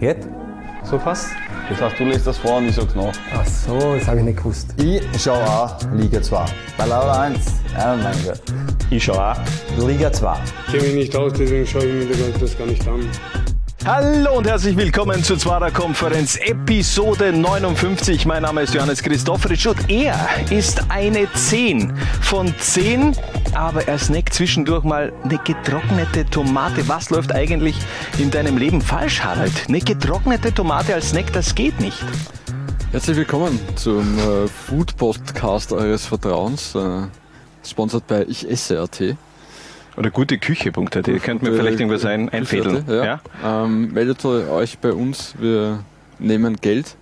Jetzt? So passt? Das heißt, du lässt das vor und ich sag's nach. Ach so, das habe ich nicht gewusst. Ich schau auch Liga 2. Bei Laura 1. Ja, mein Gott. Ich schau auch. Liga 2. Ich kenne mich nicht aus, deswegen schaue ich mir das gar nicht an. Hallo und herzlich willkommen zur Zwarer Konferenz Episode 59. Mein Name ist Johannes Christofferitsch und er ist eine 10 von 10, aber er snackt zwischendurch mal eine getrocknete Tomate. Was läuft eigentlich in deinem Leben falsch, Harald? Eine getrocknete Tomate als Snack, das geht nicht. Herzlich willkommen zum äh, Food Podcast eures Vertrauens, äh, sponsert bei Ich esse.at. Oder gute Küche.at, ihr könnt mir vielleicht irgendwas ein, einfädeln. Ja. ja? Ähm, meldet euch bei uns, wir nehmen Geld,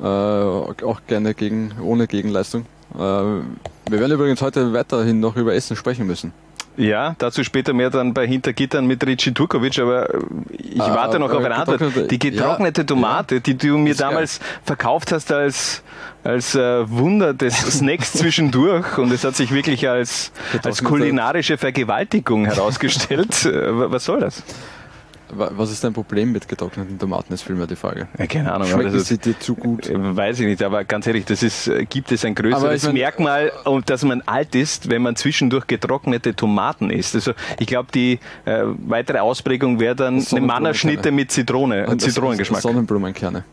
äh, auch gerne gegen, ohne Gegenleistung. Äh, wir werden übrigens heute weiterhin noch über Essen sprechen müssen. Ja, dazu später mehr dann bei Hintergittern mit Richie Turkovic, aber ich ah, warte noch auf eine Antwort. Die getrocknete ja, Tomate, ja, die du mir damals geil. verkauft hast als, als äh, Wunder des Snacks zwischendurch und es hat sich wirklich als, als kulinarische Vergewaltigung herausgestellt. Äh, was soll das? Was ist dein Problem mit getrockneten Tomaten, ist vielmehr die Frage. Ja, keine Ahnung. Schmeckt sie dir zu gut? Äh, weiß ich nicht, aber ganz ehrlich, das ist, äh, gibt es ein größeres mein, Merkmal, dass man alt ist, wenn man zwischendurch getrocknete Tomaten isst. Also ich glaube, die äh, weitere Ausprägung wäre dann eine Mannerschnitte mit Zitrone, und Zitronengeschmack. Sonnenblumenkerne.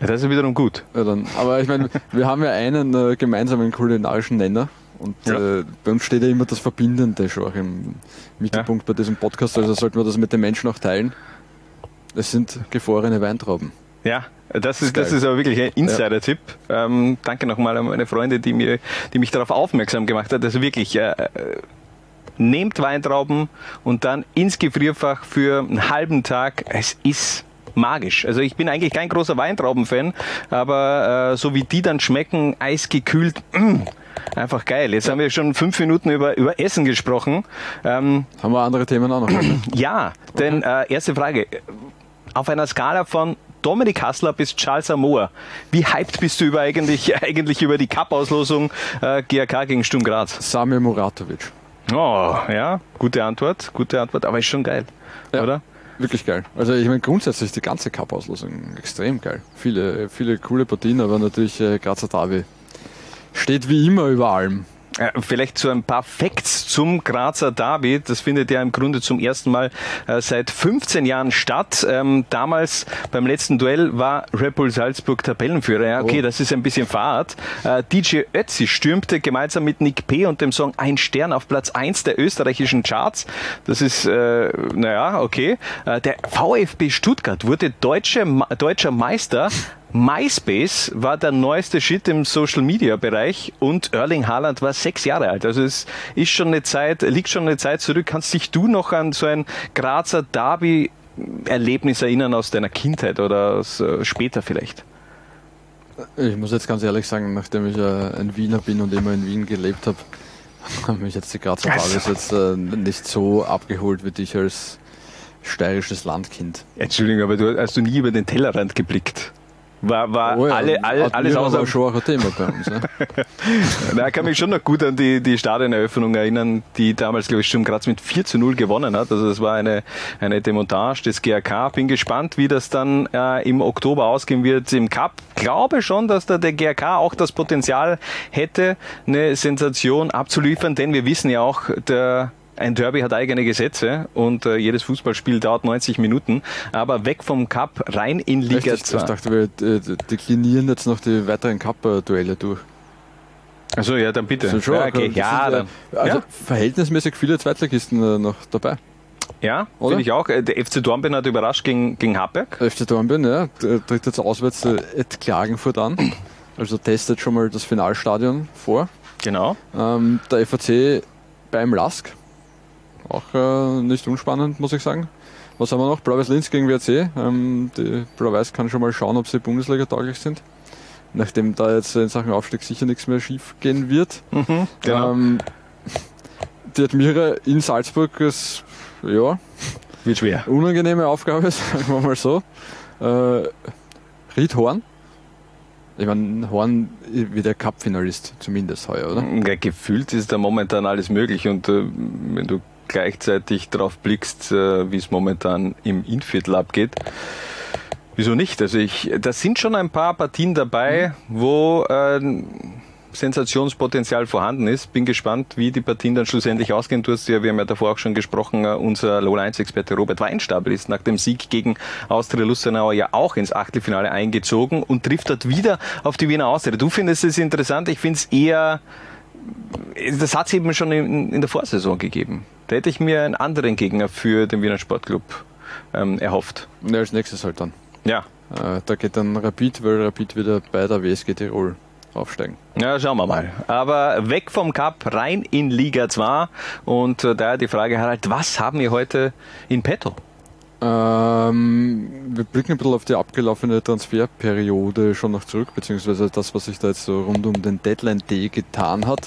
Ja, das ist wiederum gut. Ja, dann, aber ich meine, wir haben ja einen äh, gemeinsamen kulinarischen Nenner. Und ja. äh, bei uns steht ja immer das Verbindende schon auch im Mittelpunkt ja. bei diesem Podcast, also sollten wir das mit den Menschen auch teilen. Es sind gefrorene Weintrauben. Ja, das ist, das ist aber wirklich ein Insider-Tipp. Ähm, danke nochmal an meine Freunde, die, mir, die mich darauf aufmerksam gemacht hat. Also wirklich, äh, äh, nehmt Weintrauben und dann ins Gefrierfach für einen halben Tag. Es ist magisch. Also ich bin eigentlich kein großer Weintrauben-Fan, aber äh, so wie die dann schmecken, eisgekühlt, mh, mm, Einfach geil. Jetzt ja. haben wir schon fünf Minuten über, über Essen gesprochen. Ähm, haben wir andere Themen auch noch? ja, denn äh, erste Frage. Auf einer Skala von Dominik Hassler bis Charles Amour. Wie hyped bist du über eigentlich, eigentlich über die Cup-Auslosung äh, GRK gegen Sturm Graz? Samir Muratovic. Oh, ja, gute Antwort, gute Antwort, aber ist schon geil, ja. oder? Wirklich geil. Also ich meine grundsätzlich die ganze Cup-Auslosung extrem geil. Viele, viele coole Partien, aber natürlich äh, Grazer Derby Steht wie immer über allem. Vielleicht so ein paar Facts zum Grazer Derby. Das findet ja im Grunde zum ersten Mal äh, seit 15 Jahren statt. Ähm, damals beim letzten Duell war Red Bull Salzburg Tabellenführer. Ja, okay, oh. das ist ein bisschen Fahrt. Äh, DJ Ötzi stürmte gemeinsam mit Nick P. und dem Song Ein Stern auf Platz 1 der österreichischen Charts. Das ist, äh, naja, okay. Äh, der VfB Stuttgart wurde deutsche, deutscher Meister MySpace war der neueste Shit im Social Media Bereich und Erling Haaland war sechs Jahre alt. Also es ist schon eine Zeit, liegt schon eine Zeit zurück. Kannst dich du noch an so ein Grazer Derby Erlebnis erinnern aus deiner Kindheit oder aus, äh, später vielleicht? Ich muss jetzt ganz ehrlich sagen, nachdem ich äh, ein Wiener bin und immer in Wien gelebt habe, haben mich jetzt die Grazer Derbys jetzt äh, nicht so abgeholt wie dich als steirisches Landkind. Entschuldigung, aber du hast du nie über den Tellerrand geblickt? War, war oh ja, alle, all, alles außer. schon ein Thema bei uns. Ja. Na, ich kann mich schon noch gut an die, die Stadioneröffnung erinnern, die damals, glaube ich, Sturm Graz mit 4 zu 0 gewonnen hat. Also, das war eine, eine Demontage des GRK. Bin gespannt, wie das dann äh, im Oktober ausgehen wird im Cup. Glaube schon, dass da der GRK auch das Potenzial hätte, eine Sensation abzuliefern, denn wir wissen ja auch, der ein Derby hat eigene Gesetze und äh, jedes Fußballspiel dauert 90 Minuten. Aber weg vom Cup, rein in Liga Echt? 2. Ich dachte, wir äh, deklinieren jetzt noch die weiteren Cup-Duelle durch. Also ja, dann bitte. So schon, ja, okay. ja, dann. Also ja. verhältnismäßig viele Zweitligisten äh, noch dabei. Ja, finde ich auch. Äh, der FC Dornbirn hat überrascht gegen, gegen Hartberg. Der FC Dornbirn, ja, tritt jetzt auswärts äh, at Klagenfurt an. Also testet schon mal das Finalstadion vor. Genau. Ähm, der FAC beim Lask auch äh, nicht unspannend, muss ich sagen. Was haben wir noch? Blau-Weiß Linz gegen WRC. Ähm, die Blau-Weiß kann schon mal schauen, ob sie Bundesliga tauglich sind. Nachdem da jetzt in Sachen Aufstieg sicher nichts mehr schief gehen wird. Mhm, genau. ähm, die Admira in Salzburg ist, ja. Wird schwer. Unangenehme Aufgabe, sagen wir mal so. Äh, Ried Horn. Ich meine, Horn wie der Cup-Finalist, zumindest heuer, oder? Ja, gefühlt ist da momentan alles möglich und äh, wenn du gleichzeitig darauf blickst, äh, wie es momentan im Inviertel abgeht. Wieso nicht? Also ich, da sind schon ein paar Partien dabei, wo äh, Sensationspotenzial vorhanden ist. Bin gespannt, wie die Partien dann schlussendlich ausgehen. Du hast ja, wir haben ja davor auch schon gesprochen, äh, unser Lola 1 Experte Robert Weinstapel ist nach dem Sieg gegen Austria Lustenau ja auch ins Achtelfinale eingezogen und trifft dort wieder auf die Wiener Austria. Du findest es interessant, ich finde es eher, das hat es eben schon in, in, der Vorsaison gegeben. Da hätte ich mir einen anderen Gegner für den Wiener Sportclub ähm, erhofft. Ja, als nächstes halt dann. Ja. Äh, da geht dann Rapid, weil Rapid wieder bei der WSG Tirol aufsteigen. Ja, schauen wir mal. Aber weg vom Cup, rein in Liga 2. Und äh, daher die Frage, Harald, was haben wir heute in petto? Ähm, wir blicken ein bisschen auf die abgelaufene Transferperiode schon noch zurück, beziehungsweise das, was sich da jetzt so rund um den Deadline Day getan hat.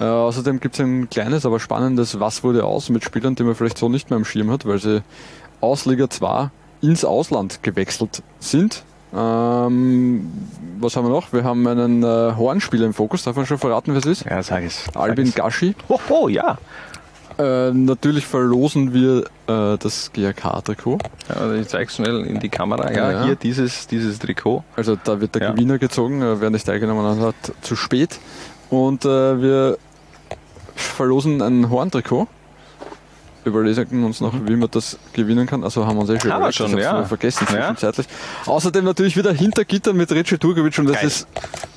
Äh, außerdem gibt es ein kleines, aber spannendes Was wurde aus mit Spielern, die man vielleicht so nicht mehr im Schirm hat, weil sie aus Liga 2 ins Ausland gewechselt sind. Ähm, was haben wir noch? Wir haben einen äh, Hornspieler im Fokus. Darf man schon verraten, wer es ist? Ja, sag es. Albin Gashi. Oh, oh ja. Äh, natürlich verlosen wir äh, das GRK-Trikot. Ja, ich zeige schnell in die Kamera. Ja, ja, hier dieses, dieses Trikot. Also da wird der ja. Gewinner gezogen, äh, wer nicht teilgenommen hat, zu spät. Und äh, wir verlosen ein Horntrikot überlegen uns noch, mhm. wie man das gewinnen kann. Also haben wir uns eh schon, haben schon ja. vergessen zwischenzeitlich. Ja. Außerdem natürlich wieder hinter Gittern mit Rece Turkovic und das geil. ist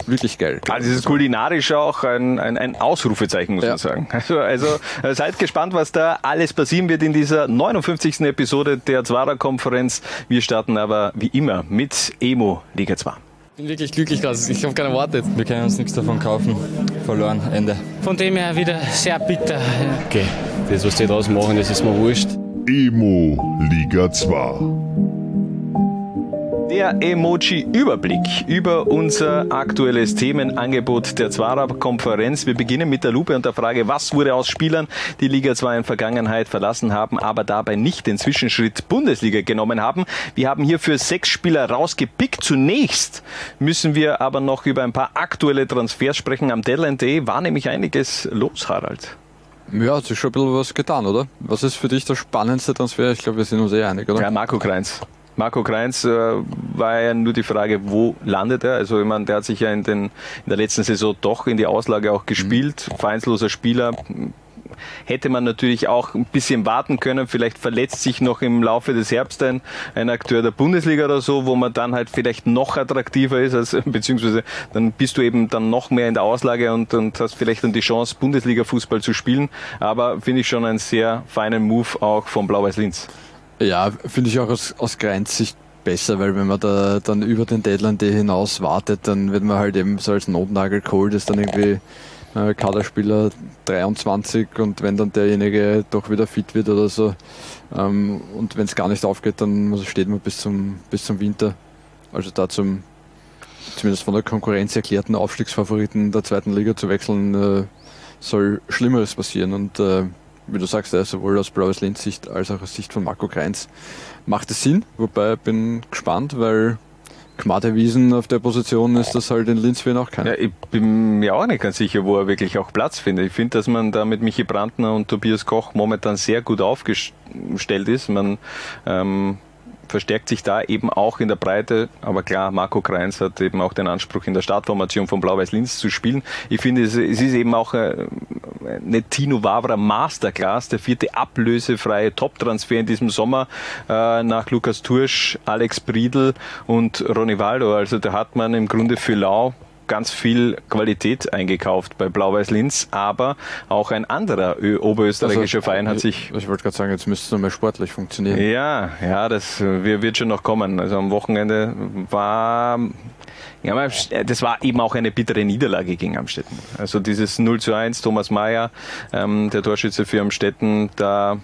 wirklich geil. Also das ist kulinarisch auch ein, ein, ein Ausrufezeichen, muss ja. man sagen. Also, also äh, seid gespannt, was da alles passieren wird in dieser 59. Episode der Zwarer-Konferenz. Wir starten aber wie immer mit Emo Liga 2. Ich bin wirklich glücklich, dass ich habe keine Worte. Wir können uns nichts davon kaufen. Verloren, Ende. Von dem her wieder sehr bitter. Okay, das, was die draus machen, das ist mir wurscht. Emo Liga 2 der Emoji-Überblick über unser aktuelles Themenangebot der Zwarer-Konferenz. Wir beginnen mit der Lupe und der Frage, was wurde aus Spielern, die Liga 2 in Vergangenheit verlassen haben, aber dabei nicht den Zwischenschritt Bundesliga genommen haben. Wir haben hierfür sechs Spieler rausgepickt. Zunächst müssen wir aber noch über ein paar aktuelle Transfers sprechen. Am Deadline Day war nämlich einiges los, Harald. Ja, hat sich schon ein bisschen was getan, oder? Was ist für dich der spannendste Transfer? Ich glaube, wir sind uns eh einig, oder? Ja, Marco Kreins. Marco Kreins äh, war ja nur die Frage, wo landet er? Also ich meine, der hat sich ja in, den, in der letzten Saison doch in die Auslage auch gespielt, mhm. vereinsloser Spieler. Hätte man natürlich auch ein bisschen warten können. Vielleicht verletzt sich noch im Laufe des Herbst ein, ein Akteur der Bundesliga oder so, wo man dann halt vielleicht noch attraktiver ist, als, beziehungsweise dann bist du eben dann noch mehr in der Auslage und, und hast vielleicht dann die Chance, Bundesliga-Fußball zu spielen. Aber finde ich schon einen sehr feinen Move auch von Blau-Weiß Linz. Ja, finde ich auch aus, aus Grenzsicht besser, weil wenn man da dann über den Deadline Day hinaus wartet, dann wird man halt eben so als Notnagel geholt, ist dann irgendwie äh, Kaderspieler 23 und wenn dann derjenige doch wieder fit wird oder so ähm, und wenn es gar nicht aufgeht, dann steht man bis zum, bis zum Winter. Also da zum zumindest von der Konkurrenz erklärten Aufstiegsfavoriten der zweiten Liga zu wechseln, äh, soll Schlimmeres passieren und äh, wie du sagst, sowohl aus Blaues Linz Sicht als auch aus Sicht von Marco Kreins macht es Sinn. Wobei bin gespannt, weil Gmade Wiesen auf der Position ist das halt in Linz wie noch keiner. Ja, ich bin mir auch nicht ganz sicher, wo er wirklich auch Platz findet. Ich finde, dass man da mit Michi Brandner und Tobias Koch momentan sehr gut aufgestellt ist. Man ähm, verstärkt sich da eben auch in der Breite. Aber klar, Marco Kreins hat eben auch den Anspruch, in der Startformation von Blau-Weiß Linz zu spielen. Ich finde, es, es ist eben auch äh, eine Tino Wavra Masterclass, der vierte ablösefreie Top-Transfer in diesem Sommer äh, nach Lukas Tursch, Alex Briedl und Ronny Waldo. Also da hat man im Grunde für Lau ganz viel Qualität eingekauft bei Blau-Weiß Linz, aber auch ein anderer oberösterreichischer also, Verein hat sich. Ich, ich wollte gerade sagen, jetzt müsste es nochmal sportlich funktionieren. Ja, ja, das wird schon noch kommen. Also am Wochenende war ja, das war eben auch eine bittere Niederlage gegen Amstetten. Also dieses 0 zu 1, Thomas Mayer, ähm, der Torschütze für Amstetten, da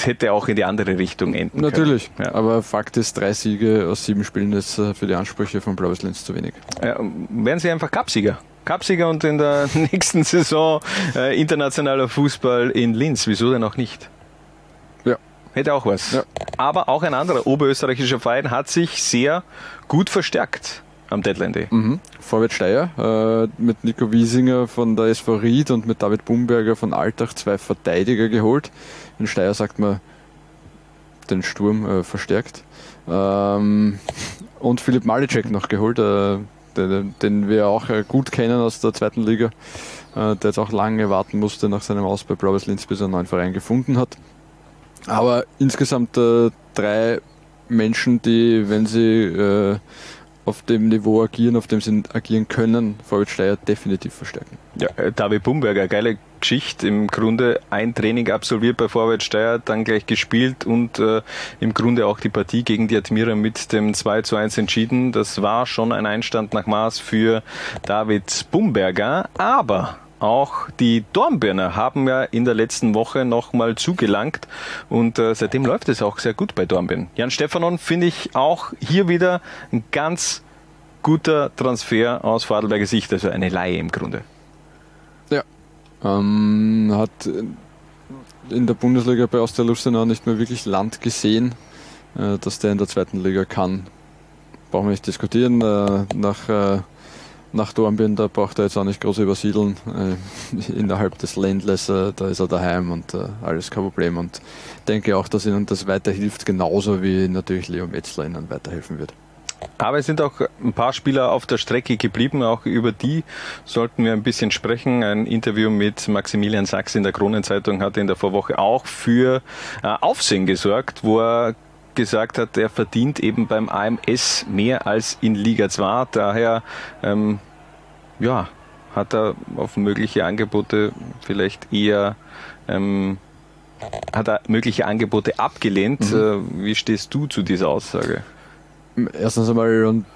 es hätte auch in die andere Richtung enden Natürlich, ja. aber Fakt ist, drei Siege aus sieben Spielen ist äh, für die Ansprüche von Blaues Linz zu wenig. Ja, werden sie einfach Cupsieger. Cupsieger und in der nächsten Saison äh, internationaler Fußball in Linz. Wieso denn auch nicht? Ja. Hätte auch was. Ja. Aber auch ein anderer oberösterreichischer Verein hat sich sehr gut verstärkt am Deadline Day. Mhm. Vorwärts Steyr äh, mit Nico Wiesinger von der SV Ried und mit David Bumberger von Altach zwei Verteidiger geholt. In Steyr sagt man den Sturm äh, verstärkt. Ähm, und Philipp Malicek noch geholt, äh, den, den, wir auch äh, gut kennen aus der zweiten Liga, äh, der jetzt auch lange warten musste nach seinem Aus bei Blau Linz, bis er einen neuen Verein gefunden hat. Aber insgesamt äh, drei Menschen, die, wenn sie auf dem Niveau agieren, auf dem sie agieren können, Vorwärts Steyr definitiv verstärken. Ja, äh, David Bumberger, geile Geschichte. Im Grunde ein Training absolviert bei Vorwärts Steyr, dann gleich gespielt und äh, im Grunde auch die Partie gegen die Admira mit dem 2 zu 1 entschieden. Das war schon ein Einstand nach Maß für David Bumberger, aber auch die Dornbirner haben ja in der letzten Woche nochmal zugelangt und äh, seitdem läuft es auch sehr gut bei Dornbirn. Jan Stefanon finde ich auch hier wieder ein ganz guter Transfer aus Vorarlberger Sicht, also eine Laie im Grunde. Ja, ähm, hat in der Bundesliga bei Austria Lustenau nicht mehr wirklich Land gesehen, äh, dass der in der zweiten Liga kann. Brauchen wir nicht diskutieren. Äh, nach äh, nach Dornbirn, da braucht er jetzt auch nicht groß übersiedeln. Äh, innerhalb des Ländles, äh, da ist er daheim und äh, alles kein Problem. Und denke auch, dass ihnen das weiterhilft, genauso wie natürlich Leo Metzler ihnen weiterhelfen wird. Aber es sind auch ein paar Spieler auf der Strecke geblieben, auch über die sollten wir ein bisschen sprechen. Ein Interview mit Maximilian Sachs in der Kronenzeitung hat in der Vorwoche auch für äh, Aufsehen gesorgt, wo er gesagt hat, er verdient eben beim AMS mehr als in Liga 2. Daher ähm, ja, hat er auf mögliche Angebote vielleicht eher ähm, hat er mögliche Angebote abgelehnt. Mhm. Äh, wie stehst du zu dieser Aussage? Erstens einmal und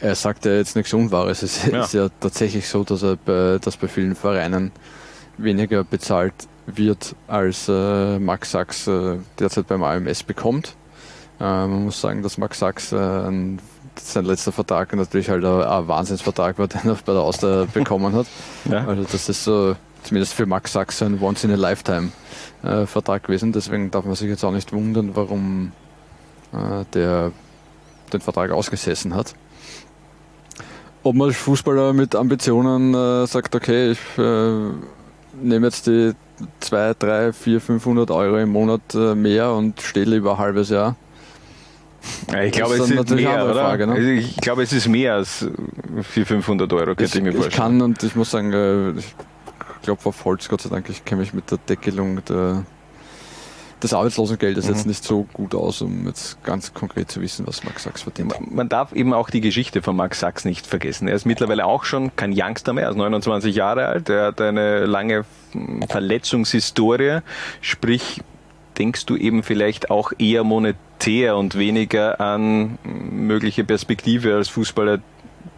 er sagt ja jetzt nichts Unwahres. Es ja. ist ja tatsächlich so, dass er bei, dass bei vielen Vereinen weniger bezahlt wird, als äh, Max Sachs äh, derzeit beim AMS bekommt. Äh, man muss sagen, dass Max Sachs äh, sein letzter Vertrag natürlich halt ein, ein Wahnsinnsvertrag war, den er bei der Auster bekommen hat. Ja. Also das ist so, zumindest für Max Sachs ein Once-in-a-Lifetime-Vertrag gewesen. Deswegen darf man sich jetzt auch nicht wundern, warum äh, der den Vertrag ausgesessen hat. Ob man als Fußballer mit Ambitionen äh, sagt, okay, ich äh, nehme jetzt die 2, 3, 4, 500 Euro im Monat äh, mehr und stehe lieber ein halbes Jahr. Ja, ich glaube, es ist mehr, oder? Frage, ne? Ich glaube, es ist mehr als 400, 500 Euro, könnte ich, ich mir vorstellen. Ich kann und ich muss sagen, äh, ich glaube auf Holz, Gott sei Dank, ich kenne mich mit der Deckelung der des Arbeitslosengeldes mhm. jetzt nicht so gut aus, um jetzt ganz konkret zu wissen, was Max Sachs verdient. Man darf eben auch die Geschichte von Max Sachs nicht vergessen. Er ist mittlerweile auch schon kein Youngster mehr, er ist 29 Jahre alt, er hat eine lange Verletzungshistorie, sprich denkst du eben vielleicht auch eher monetär und weniger an mögliche Perspektive als Fußballer,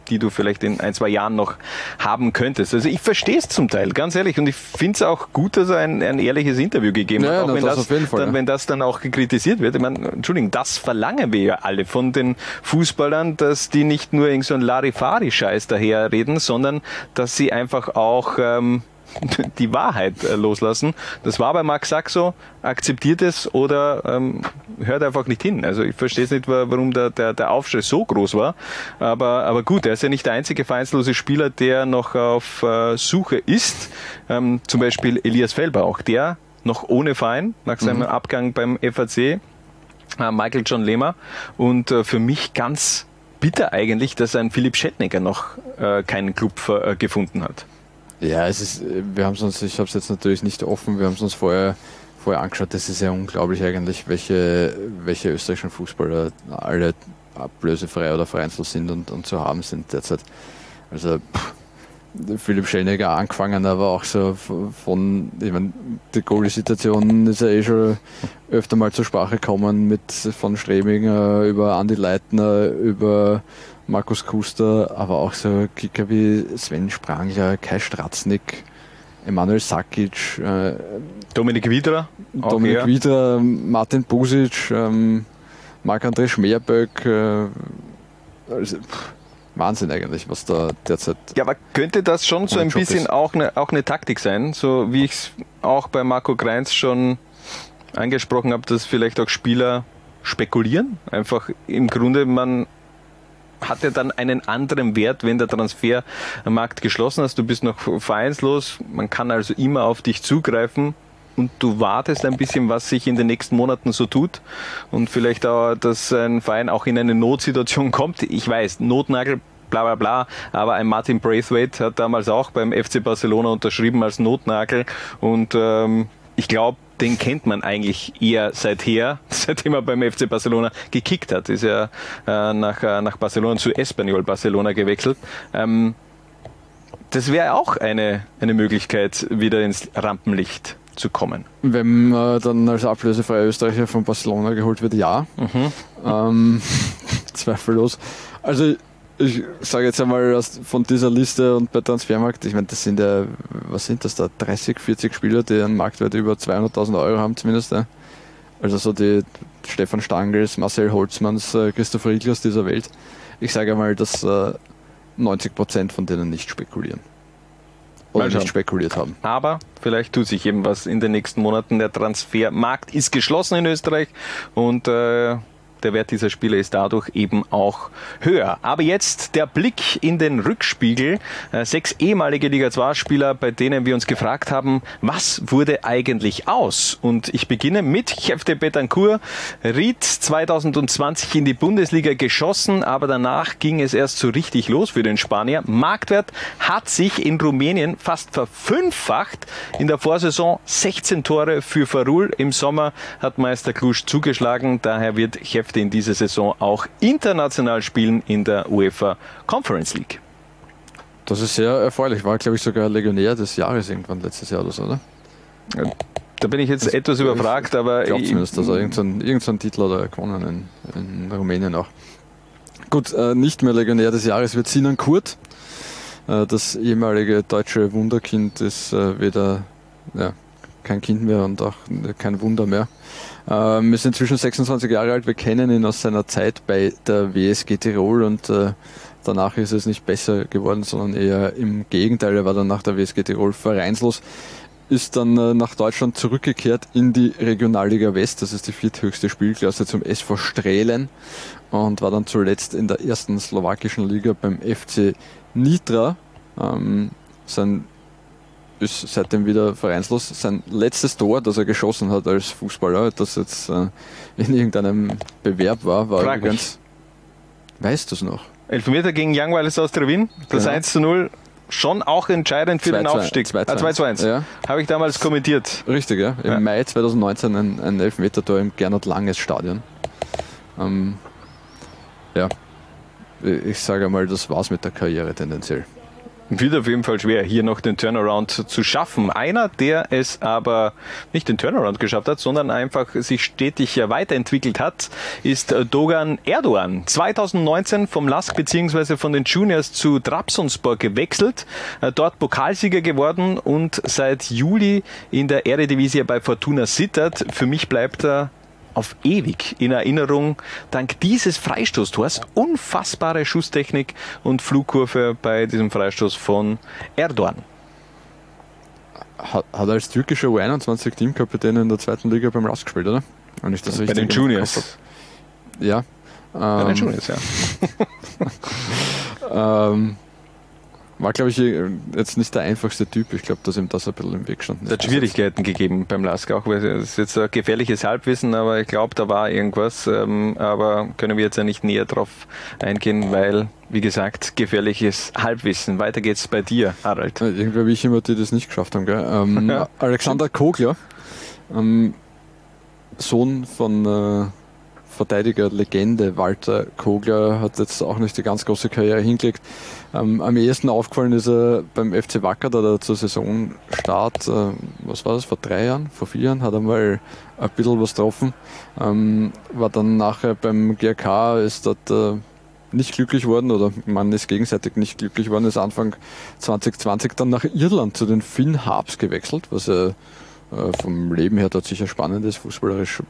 die du vielleicht in ein, zwei Jahren noch haben könntest. Also ich verstehe es zum Teil, ganz ehrlich. Und ich finde es auch gut, dass er ein, ein ehrliches Interview gegeben ja, hat, auch wenn das, das Fall, dann, ja. wenn das dann auch kritisiert wird. Ich meine, Entschuldigung, das verlangen wir ja alle von den Fußballern, dass die nicht nur irgend so ein Larifari-Scheiß daherreden, sondern dass sie einfach auch ähm, die Wahrheit äh, loslassen. Das war bei Max Saxo, akzeptiert es oder ähm, hört einfach nicht hin. Also ich verstehe es nicht, warum der, der, der Aufschrei so groß war. Aber, aber gut, er ist ja nicht der einzige vereinslose Spieler, der noch auf äh, Suche ist. Ähm, zum Beispiel Elias Felber, auch der noch ohne Verein nach seinem mhm. Abgang beim FAC. Äh, Michael John Lehmer. Und äh, für mich ganz bitter eigentlich, dass ein Philipp Schettnecker noch äh, keinen Club äh, gefunden hat. Ja, es ist, wir haben es uns, ich habe es jetzt natürlich nicht offen, wir haben es uns vorher, vorher angeschaut. Das ist ja unglaublich eigentlich, welche, welche österreichischen Fußballer alle ablösefrei oder vereinzelt sind und, und zu haben sind derzeit. Also pff, Philipp Schellnegger angefangen, aber auch so von, ich meine, die Goalie-Situation ist ja eh schon öfter mal zur Sprache gekommen mit von Streminger über Andi Leitner, über Markus Kuster, aber auch so Kicker wie Sven Sprangler, Kai Stratznik, Emanuel Sakic, äh, Dominik Wiedra, Dominik Wiedra, Martin Busic, ähm, Marc-André Schmerböck, äh, also, Wahnsinn eigentlich, was da derzeit. Ja, aber könnte das schon so ein Job bisschen auch eine, auch eine Taktik sein, so wie ich es auch bei Marco Greins schon angesprochen habe, dass vielleicht auch Spieler spekulieren? Einfach im Grunde, man hat ja dann einen anderen Wert, wenn der Transfermarkt geschlossen ist. Du bist noch vereinslos, man kann also immer auf dich zugreifen. und du wartest ein bisschen, was sich in den nächsten Monaten so tut und vielleicht auch, dass ein Verein auch in eine Notsituation kommt. Ich weiß, Notnagel bla bla bla. Aber ein Martin Braithwaite hat damals auch beim FC Barcelona unterschrieben als Notnagel und ähm, ich glaube, den kennt man eigentlich eher seither, seitdem er beim FC Barcelona gekickt hat. Ist ja äh, nach, äh, nach Barcelona zu Espanyol Barcelona gewechselt. Ähm, das wäre auch eine, eine Möglichkeit, wieder ins Rampenlicht zu kommen. Wenn man dann als ablösefreier Österreicher von Barcelona geholt wird, ja. Mhm. Ähm, zweifellos. Also ich sage jetzt einmal von dieser Liste und bei Transfermarkt, ich meine, das sind ja, was sind das da, 30, 40 Spieler, die einen Marktwert über 200.000 Euro haben zumindest. Ja. Also so die Stefan Stangels, Marcel Holzmanns, äh, Christoph Rieglers dieser Welt. Ich sage einmal, dass 90 äh, Prozent von denen nicht spekulieren. Oder nicht spekuliert haben. Aber vielleicht tut sich eben was in den nächsten Monaten. Der Transfermarkt ist geschlossen in Österreich und äh, der Wert dieser Spieler ist dadurch eben auch höher. Aber jetzt der Blick in den Rückspiegel. Äh, sechs ehemalige Liga 2 Spieler, bei denen wir uns gefragt haben, was wurde eigentlich aus? Und ich beginne mit Chefte Betancourt. Ried 2020 in die Bundesliga geschossen, aber danach ging es erst so richtig los für den Spanier. Marktwert hat sich in Rumänien fast verfünffacht. In der Vorsaison 16 Tore für Farul. Im Sommer hat Meister Klusch zugeschlagen. Daher wird Chefte durfte in dieser Saison auch international spielen in der UEFA Conference League. Das ist sehr erfreulich. War, glaube ich, sogar Legionär des Jahres irgendwann letztes Jahr oder so, oder? Da bin ich jetzt das etwas überfragt, aber. Ich glaube zumindest, dass er irgendeinen irgendein Titel hat er gewonnen in, in Rumänien auch. Gut, äh, nicht mehr Legionär des Jahres wird Sinan Kurt. Äh, das ehemalige deutsche Wunderkind ist äh, weder ja, kein Kind mehr und auch kein Wunder mehr. Ähm, wir sind inzwischen 26 Jahre alt, wir kennen ihn aus seiner Zeit bei der WSG Tirol und äh, danach ist es nicht besser geworden, sondern eher im Gegenteil. Er war dann nach der WSG Tirol vereinslos, ist dann äh, nach Deutschland zurückgekehrt in die Regionalliga West, das ist die vierthöchste Spielklasse zum SV Strehlen und war dann zuletzt in der ersten slowakischen Liga beim FC Nitra. Ähm, sein ist seitdem wieder vereinslos. Sein letztes Tor, das er geschossen hat als Fußballer, das jetzt äh, in irgendeinem Bewerb war, war Frag übrigens. Weißt du es noch? Elfmeter gegen Young Wireless aus Wien, das genau. 1 zu 0 schon auch entscheidend für 2, den Aufstieg. 2, 2, 2 zu 1. Ja. Habe ich damals kommentiert. Richtig, ja. Im ja. Mai 2019 ein, ein Elfmeter-Tor im Gernot Langes Stadion. Ähm, ja, ich sage mal, das war's mit der Karriere tendenziell wird auf jeden Fall schwer, hier noch den Turnaround zu schaffen. Einer, der es aber nicht den Turnaround geschafft hat, sondern einfach sich stetig weiterentwickelt hat, ist Dogan Erdogan. 2019 vom LASK bzw. von den Juniors zu Trabzonspor gewechselt, äh, dort Pokalsieger geworden und seit Juli in der Eredivisie bei Fortuna Sittard. Für mich bleibt er auf ewig in Erinnerung. Dank dieses Freistoßtors unfassbare Schusstechnik und Flugkurve bei diesem Freistoß von Erdogan. Hat, hat als türkischer U21 Teamkapitän in der zweiten Liga beim Rask gespielt, oder? Wenn ich das bei den Juniors. Ja. Bei ähm, den Juniors, ja. ähm, war, glaube ich, jetzt nicht der einfachste Typ. Ich glaube, dass ihm das ein bisschen im Weg stand. Es hat Schwierigkeiten gegeben beim Lask auch. Es ist jetzt ein gefährliches Halbwissen, aber ich glaube, da war irgendwas. Ähm, aber können wir jetzt ja nicht näher drauf eingehen, weil, wie gesagt, gefährliches Halbwissen. Weiter geht's bei dir, Harald. Irgendwie habe ich immer, die das nicht geschafft haben. Gell? Ähm, Alexander Kogler, ähm, Sohn von äh, Verteidiger-Legende Walter Kogler hat jetzt auch nicht die ganz große Karriere hingelegt. Ähm, am ehesten aufgefallen ist er beim FC Wacker, da zur Saisonstart, äh, was war das, vor drei Jahren, vor vier Jahren, hat er mal ein bisschen was getroffen. Ähm, war dann nachher beim GRK, ist dort äh, nicht glücklich worden oder man ist gegenseitig nicht glücklich worden, ist Anfang 2020 dann nach Irland zu den Finn Harps gewechselt, was er äh, vom Leben her dort sicher spannend ist, fußballerisch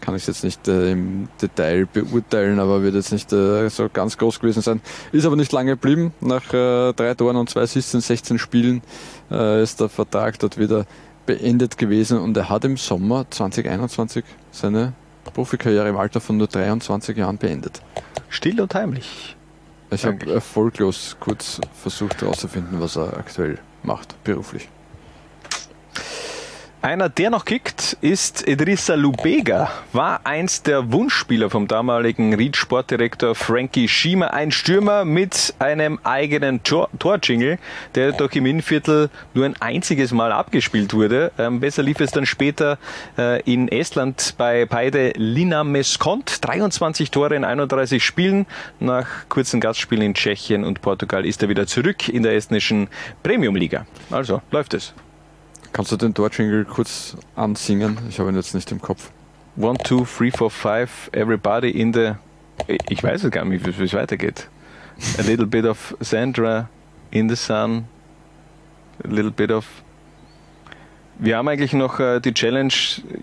kann ich jetzt nicht äh, im Detail beurteilen, aber wird jetzt nicht äh, so ganz groß gewesen sein. Ist aber nicht lange geblieben. Nach äh, drei Toren und zwei Assists in 16 Spielen äh, ist der Vertrag dort wieder beendet gewesen und er hat im Sommer 2021 seine Profikarriere im Alter von nur 23 Jahren beendet. Still und heimlich. Ich habe erfolglos kurz versucht herauszufinden, was er aktuell macht, beruflich. Einer, der noch kickt, ist Idrissa Lubega. War eins der Wunschspieler vom damaligen Ried-Sportdirektor Frankie Schiemer. Ein Stürmer mit einem eigenen Tor Torjingle, der doch im Innenviertel nur ein einziges Mal abgespielt wurde. Ähm, besser lief es dann später äh, in Estland bei beide Lina Meskont. 23 Tore in 31 Spielen. Nach kurzen Gastspielen in Tschechien und Portugal ist er wieder zurück in der estnischen Premium-Liga. Also läuft es. Kannst du den Torjingle kurz ansingen? Ich habe ihn jetzt nicht im Kopf. One, two, three, four, five, everybody in the. Ich weiß es gar nicht, wie es weitergeht. A little bit of Sandra in the sun, a little bit of. Wir haben eigentlich noch äh, die Challenge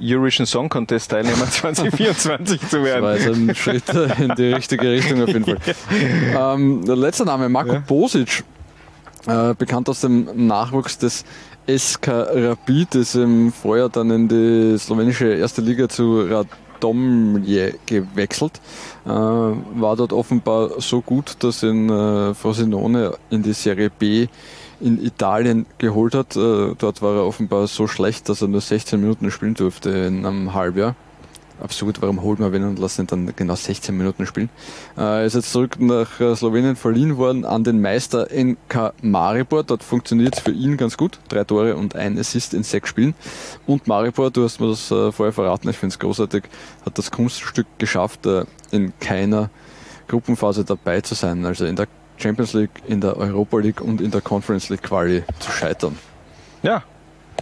Eurovision Song Contest Teilnehmer 2024 zu Das werden. war jetzt ein Schritt in die richtige Richtung auf jeden Fall. Ähm, der letzte Name, Marco Ja. Bosic, äh, bekannt aus dem Nachwuchs des SK Rapid, ist im Vorjahr dann in die slowenische erste Liga zu Radomje gewechselt. Äh, war dort offenbar so gut, dass ihn äh, Frosinone in die Serie B in Italien geholt hat. Äh, dort war er offenbar so schlecht, dass er nur 16 Minuten spielen durfte in einem Halbjahr absurd, warum holt man wen und lassen ihn dann genau 16 Minuten spielen. Äh, ist jetzt zurück nach äh, Slowenien verliehen worden an den Meister NK Maribor. Dort funktioniert es für ihn ganz gut. Drei Tore und ein Assist in sechs Spielen. Und Maribor, du hast mir das äh, vorher verraten, ich finde es großartig, hat das Kunststück geschafft, äh, in keiner Gruppenphase dabei zu sein. Also in der Champions League, in der Europa League und in der Conference League Quali zu scheitern. Ja.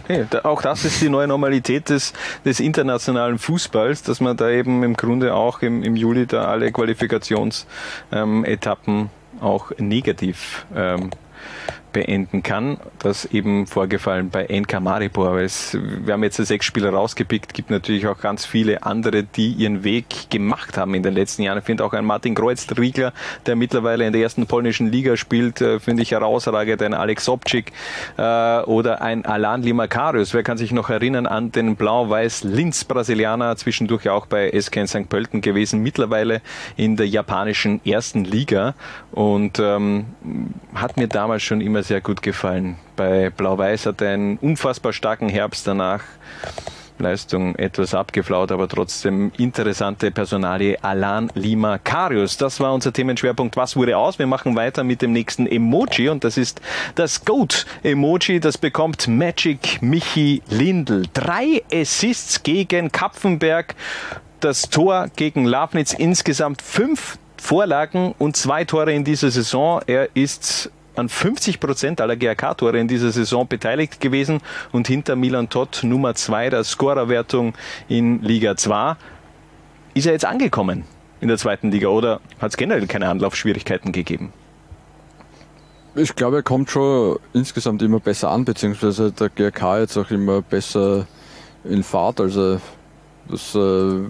Hey, auch das ist die neue Normalität des, des internationalen Fußballs, dass man da eben im Grunde auch im, im Juli da alle Qualifikationsetappen ähm, auch negativ ähm, beenden kann. Das eben vorgefallen bei NK Maribor. Weil es, wir haben jetzt sechs Spieler rausgepickt, gibt natürlich auch ganz viele andere, die ihren Weg gemacht haben in den letzten Jahren. Ich finde auch ein Martin Kreuzriegler, der mittlerweile in der ersten polnischen Liga spielt, äh, finde ich herausragend. Ein Alex Sobczyk äh, oder ein Alan Limakarius. Wer kann sich noch erinnern an den Blau-Weiß-Linz-Brasilianer, zwischendurch auch bei SK St. Pölten gewesen, mittlerweile in der japanischen ersten Liga und ähm, hat mir damals schon immer sehr gut gefallen. Bei Blau-Weiß hat er einen unfassbar starken Herbst danach. Leistung etwas abgeflaut, aber trotzdem interessante Personalie Alan Lima Karius. Das war unser Themenschwerpunkt. Was wurde aus? Wir machen weiter mit dem nächsten Emoji und das ist das Goat Emoji. Das bekommt Magic Michi Lindl. Drei Assists gegen Kapfenberg. Das Tor gegen Lafnitz insgesamt fünf Vorlagen und zwei Tore in dieser Saison. Er ist an 50 Prozent aller GRK-Tore in dieser Saison beteiligt gewesen und hinter Milan Todd Nummer zwei der Scorerwertung in Liga 2. Ist er jetzt angekommen in der zweiten Liga oder hat es generell keine Anlaufschwierigkeiten gegeben? Ich glaube, er kommt schon insgesamt immer besser an, beziehungsweise der GRK jetzt auch immer besser in Fahrt. Also das, äh,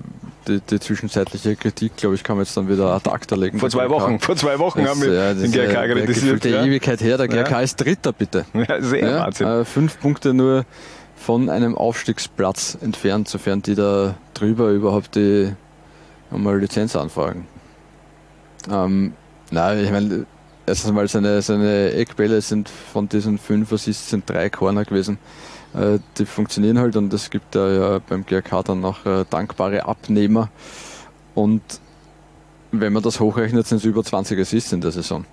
die, die zwischenzeitliche Kritik, glaube ich, kann man jetzt dann wieder ad acta legen. Vor zwei GRK. Wochen, vor zwei Wochen Das, haben wir ja, den das, äh, GRK der kritisiert. Ja. Ewigkeit her. Der GRK Ja. ist Dritter, bitte. Ja, sehr Ja, Wahnsinn. äh, fünf Punkte nur von einem Aufstiegsplatz entfernt, sofern die da drüber überhaupt die einmal Lizenz anfragen. Ähm, nein, ich meine, erstens mal seine, seine Eckbälle sind von diesen fünf Assists sind drei Corner gewesen. Äh, die funktionieren halt und es gibt ja beim GRK dann noch äh, dankbare Abnehmer. Und wenn man das hochrechnet, sind es über 20 Assists in der Saison.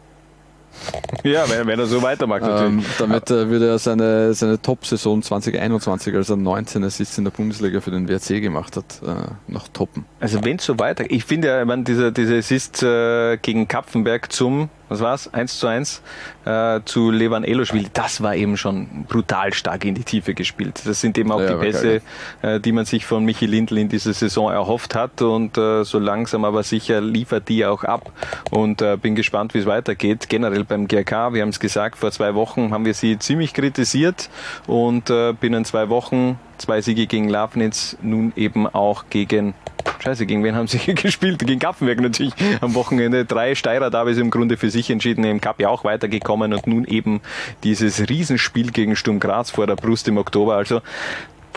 Ja, wenn, wenn er so weitermacht natürlich. Ähm, damit äh, würde er seine, seine Top-Saison 2021, als er 19 Assists in der Bundesliga für den WRC gemacht hat, äh, noch toppen. Also wenn es so weiter, ich finde ja, man, dieser, dieser Assist äh, gegen Kapfenberg zum, was war's, 1 zu 1 äh, zu Levan Eloschwili, das war eben schon brutal stark in die Tiefe gespielt. Das sind eben auch Ja, die Pässe, äh, die man sich von Michi Lindl in dieser Saison erhofft hat. Und äh, so langsam aber sicher liefert die auch ab. Und äh, bin gespannt, wie es weitergeht. Generell beim GRK, wir haben es gesagt, vor zwei Wochen haben wir sie ziemlich kritisiert. Und äh, binnen zwei Wochen zwei Siege gegen Lafnitz, nun eben auch gegen Scheiße, gegen wen haben sie gespielt? Gegen Kapfenberg natürlich am Wochenende. Drei Steirer Derbys im Grunde für sich entschieden, im Cup ja auch weitergekommen und nun eben dieses Riesenspiel gegen Sturm Graz vor der Brust im Oktober. Also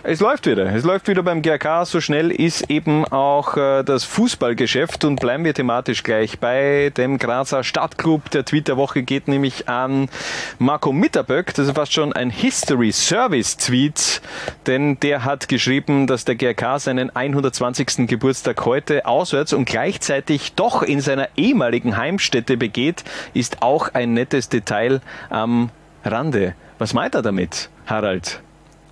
Es läuft wieder. Es läuft wieder beim GRK. So schnell ist eben auch äh, das Fußballgeschäft. Und bleiben wir thematisch gleich bei dem Grazer Stadtclub. Der Tweet der Woche geht nämlich an Marco Mitterböck. Das ist fast schon ein History Service Tweet. Denn der hat geschrieben, dass der GRK seinen 120. Geburtstag heute auswärts und gleichzeitig doch in seiner ehemaligen Heimstätte begeht. Ist auch ein nettes Detail am Rande. Was meint er damit, Harald?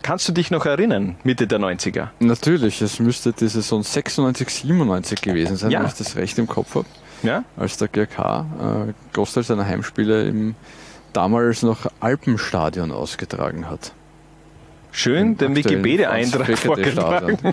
Kannst du dich noch erinnern, Mitte der 90er? Natürlich, es müsste die Saison 96, 97 gewesen sein, Ja. wenn ich das recht im Kopf habe. Ja? Als der GRK äh, Großteil seiner Heimspiele im damals noch Alpenstadion ausgetragen hat. Schön, den Wikipedia-Eintrag vorgetragen.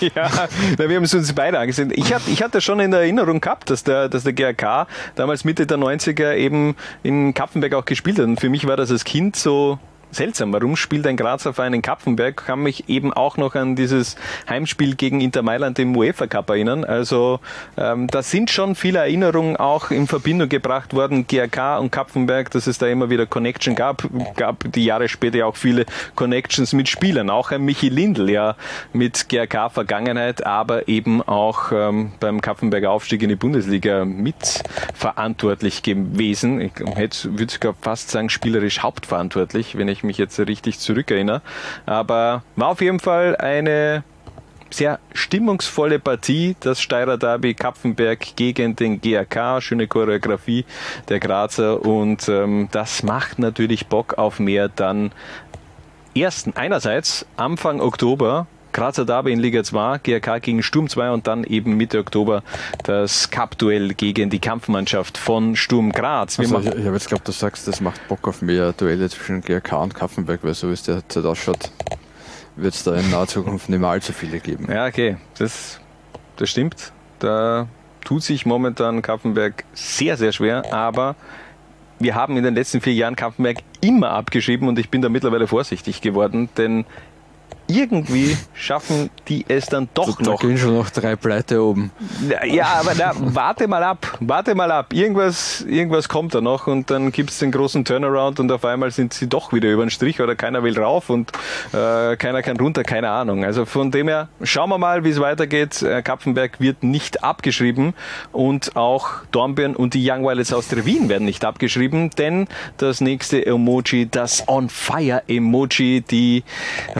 ja, na, wir haben es uns beide angesehen. Ich hatte, ich hatte schon in der Erinnerung gehabt, dass der, dass der GRK damals Mitte der 90er eben in Kapfenberg auch gespielt hat. Und für mich war das als Kind so seltsam. Warum spielt ein Grazer Verein in Kapfenberg? Kann mich eben auch noch an dieses Heimspiel gegen Inter Mailand im UEFA Cup erinnern. Also ähm, da sind schon viele Erinnerungen auch in Verbindung gebracht worden, GRK und Kapfenberg, dass es da immer wieder Connection gab. Gab die Jahre später auch viele Connections mit Spielern. Auch ein Michi Lindl ja mit GRK Vergangenheit, aber eben auch ähm, beim Kapfenberger Aufstieg in die Bundesliga mitverantwortlich gewesen. Ich hätte, würde sogar fast sagen, spielerisch hauptverantwortlich, wenn ich mich jetzt richtig zurückerinnere. Aber war auf jeden Fall eine sehr stimmungsvolle Partie, das Steirer Derby Kapfenberg gegen den GRK, schöne Choreografie der Grazer und ähm, das macht natürlich Bock auf mehr dann ersten, einerseits Anfang Oktober Grazer Derby in Liga 2, GRK gegen Sturm 2 und dann eben Mitte Oktober das Cup-Duell gegen die Kampfmannschaft von Sturm Graz. Also, ich ich habe jetzt glaubt, du sagst, das macht Bock auf mehr Duelle zwischen GRK und Kaffenberg, weil so wie es derzeit ausschaut, wird es da in naher Zukunft nicht mehr allzu viele geben. Ja, okay, das, das stimmt. Da tut sich momentan Kampfenberg sehr, sehr schwer, aber wir haben in den letzten vier Jahren Kampfenberg immer abgeschrieben und ich bin da mittlerweile vorsichtig geworden, denn irgendwie schaffen die es dann doch da noch. gehen schon noch drei Pleite oben. Ja, aber na, warte mal ab, warte mal ab. Irgendwas, irgendwas kommt da noch und dann gibt's den großen Turnaround und auf einmal sind sie doch wieder über den Strich oder keiner will rauf und äh, keiner kann runter, keine Ahnung. Also von dem her, schauen wir mal, wie es weitergeht. Äh, Kapfenberg wird nicht abgeschrieben und auch Dornbirn und die Young Violets aus der Wien werden nicht abgeschrieben, denn das nächste Emoji, das On Fire Emoji, die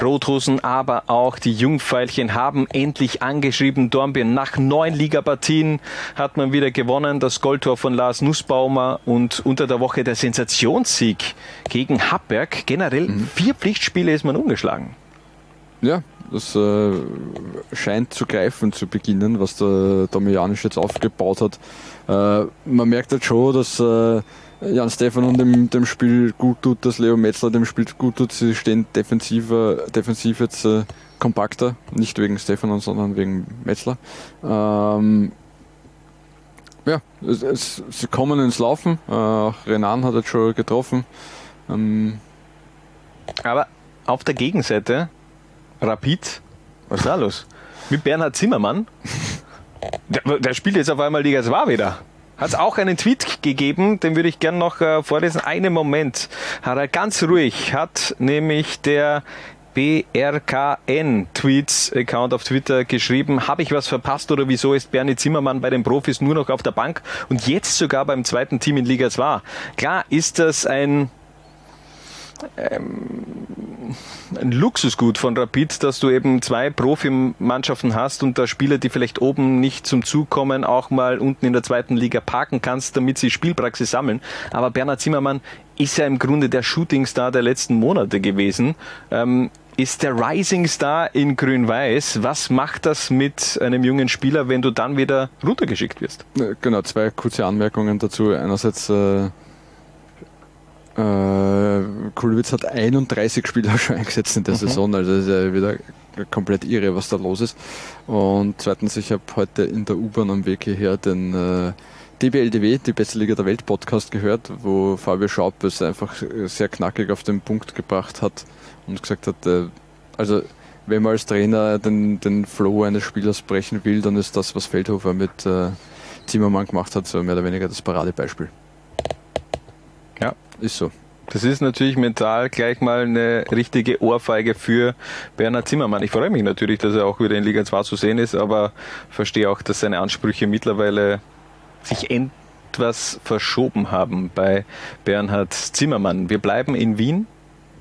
Rothosen, aber auch die Jungpfeilchen haben endlich angeschrieben. Dornbirn nach neun Ligapartien hat man wieder gewonnen. Das Goldtor von Lars Nussbaumer und unter der Woche der Sensationssieg gegen Happberg. Generell vier Pflichtspiele ist man ungeschlagen. Ja, das äh, scheint zu greifen zu beginnen, was der Domianisch jetzt aufgebaut hat. Äh, man merkt halt schon, dass äh, Jan Stefan dem, dem Spiel gut tut, dass Leo Metzler dem Spiel gut tut. Sie stehen defensiver, defensiv jetzt äh, kompakter, nicht wegen Stefan, sondern wegen Metzler. Ähm, ja, es, es, sie kommen ins Laufen. Äh, auch Renan hat jetzt schon getroffen. Ähm, Aber auf der Gegenseite, Rapid, was ist da los? Mit Bernhard Zimmermann, der, der spielt jetzt auf einmal Liga 2 wieder. Hat es auch einen Tweet gegeben, den würde ich gern noch äh, vorlesen. Einen Moment. Er ganz ruhig, hat nämlich der BRKN Tweets Account auf Twitter geschrieben, habe ich was verpasst oder wieso ist Bernie Zimmermann bei den Profis nur noch auf der Bank und jetzt sogar beim zweiten Team in Liga 2? Klar ist das ein ein Luxusgut von Rapid, dass du eben zwei Profimannschaften hast und da Spieler, die vielleicht oben nicht zum Zug kommen, auch mal unten in der zweiten Liga parken kannst, damit sie Spielpraxis sammeln. Aber Bernhard Zimmermann ist ja im Grunde der Shootingstar der letzten Monate gewesen. Ähm, ist der Rising Star in Grün-Weiß. Was macht das mit einem jungen Spieler, wenn du dann wieder runtergeschickt wirst? Äh, Genau, zwei kurze Anmerkungen dazu. Einerseits, äh, äh, Kulwitz hat 31 Spieler schon eingesetzt in der Saison, also das ist ja wieder komplett irre, was da los ist. Und zweitens, ich habe heute in der U-Bahn am Weg hierher den äh, DBLDW, die beste Liga der Welt Podcast gehört, wo Fabio Schaub es einfach sehr knackig auf den Punkt gebracht hat und gesagt hat, äh, also wenn man als Trainer den, den Flow eines Spielers brechen will, dann ist das, was Feldhofer mit äh, Zimmermann gemacht hat, so mehr oder weniger das Paradebeispiel. Ist so. Das ist natürlich mental gleich mal eine richtige Ohrfeige für Bernhard Zimmermann. Ich freue mich natürlich, dass er auch wieder in Liga 2 zu sehen ist, aber verstehe auch, dass seine Ansprüche mittlerweile sich etwas verschoben haben bei Bernhard Zimmermann. Wir bleiben in Wien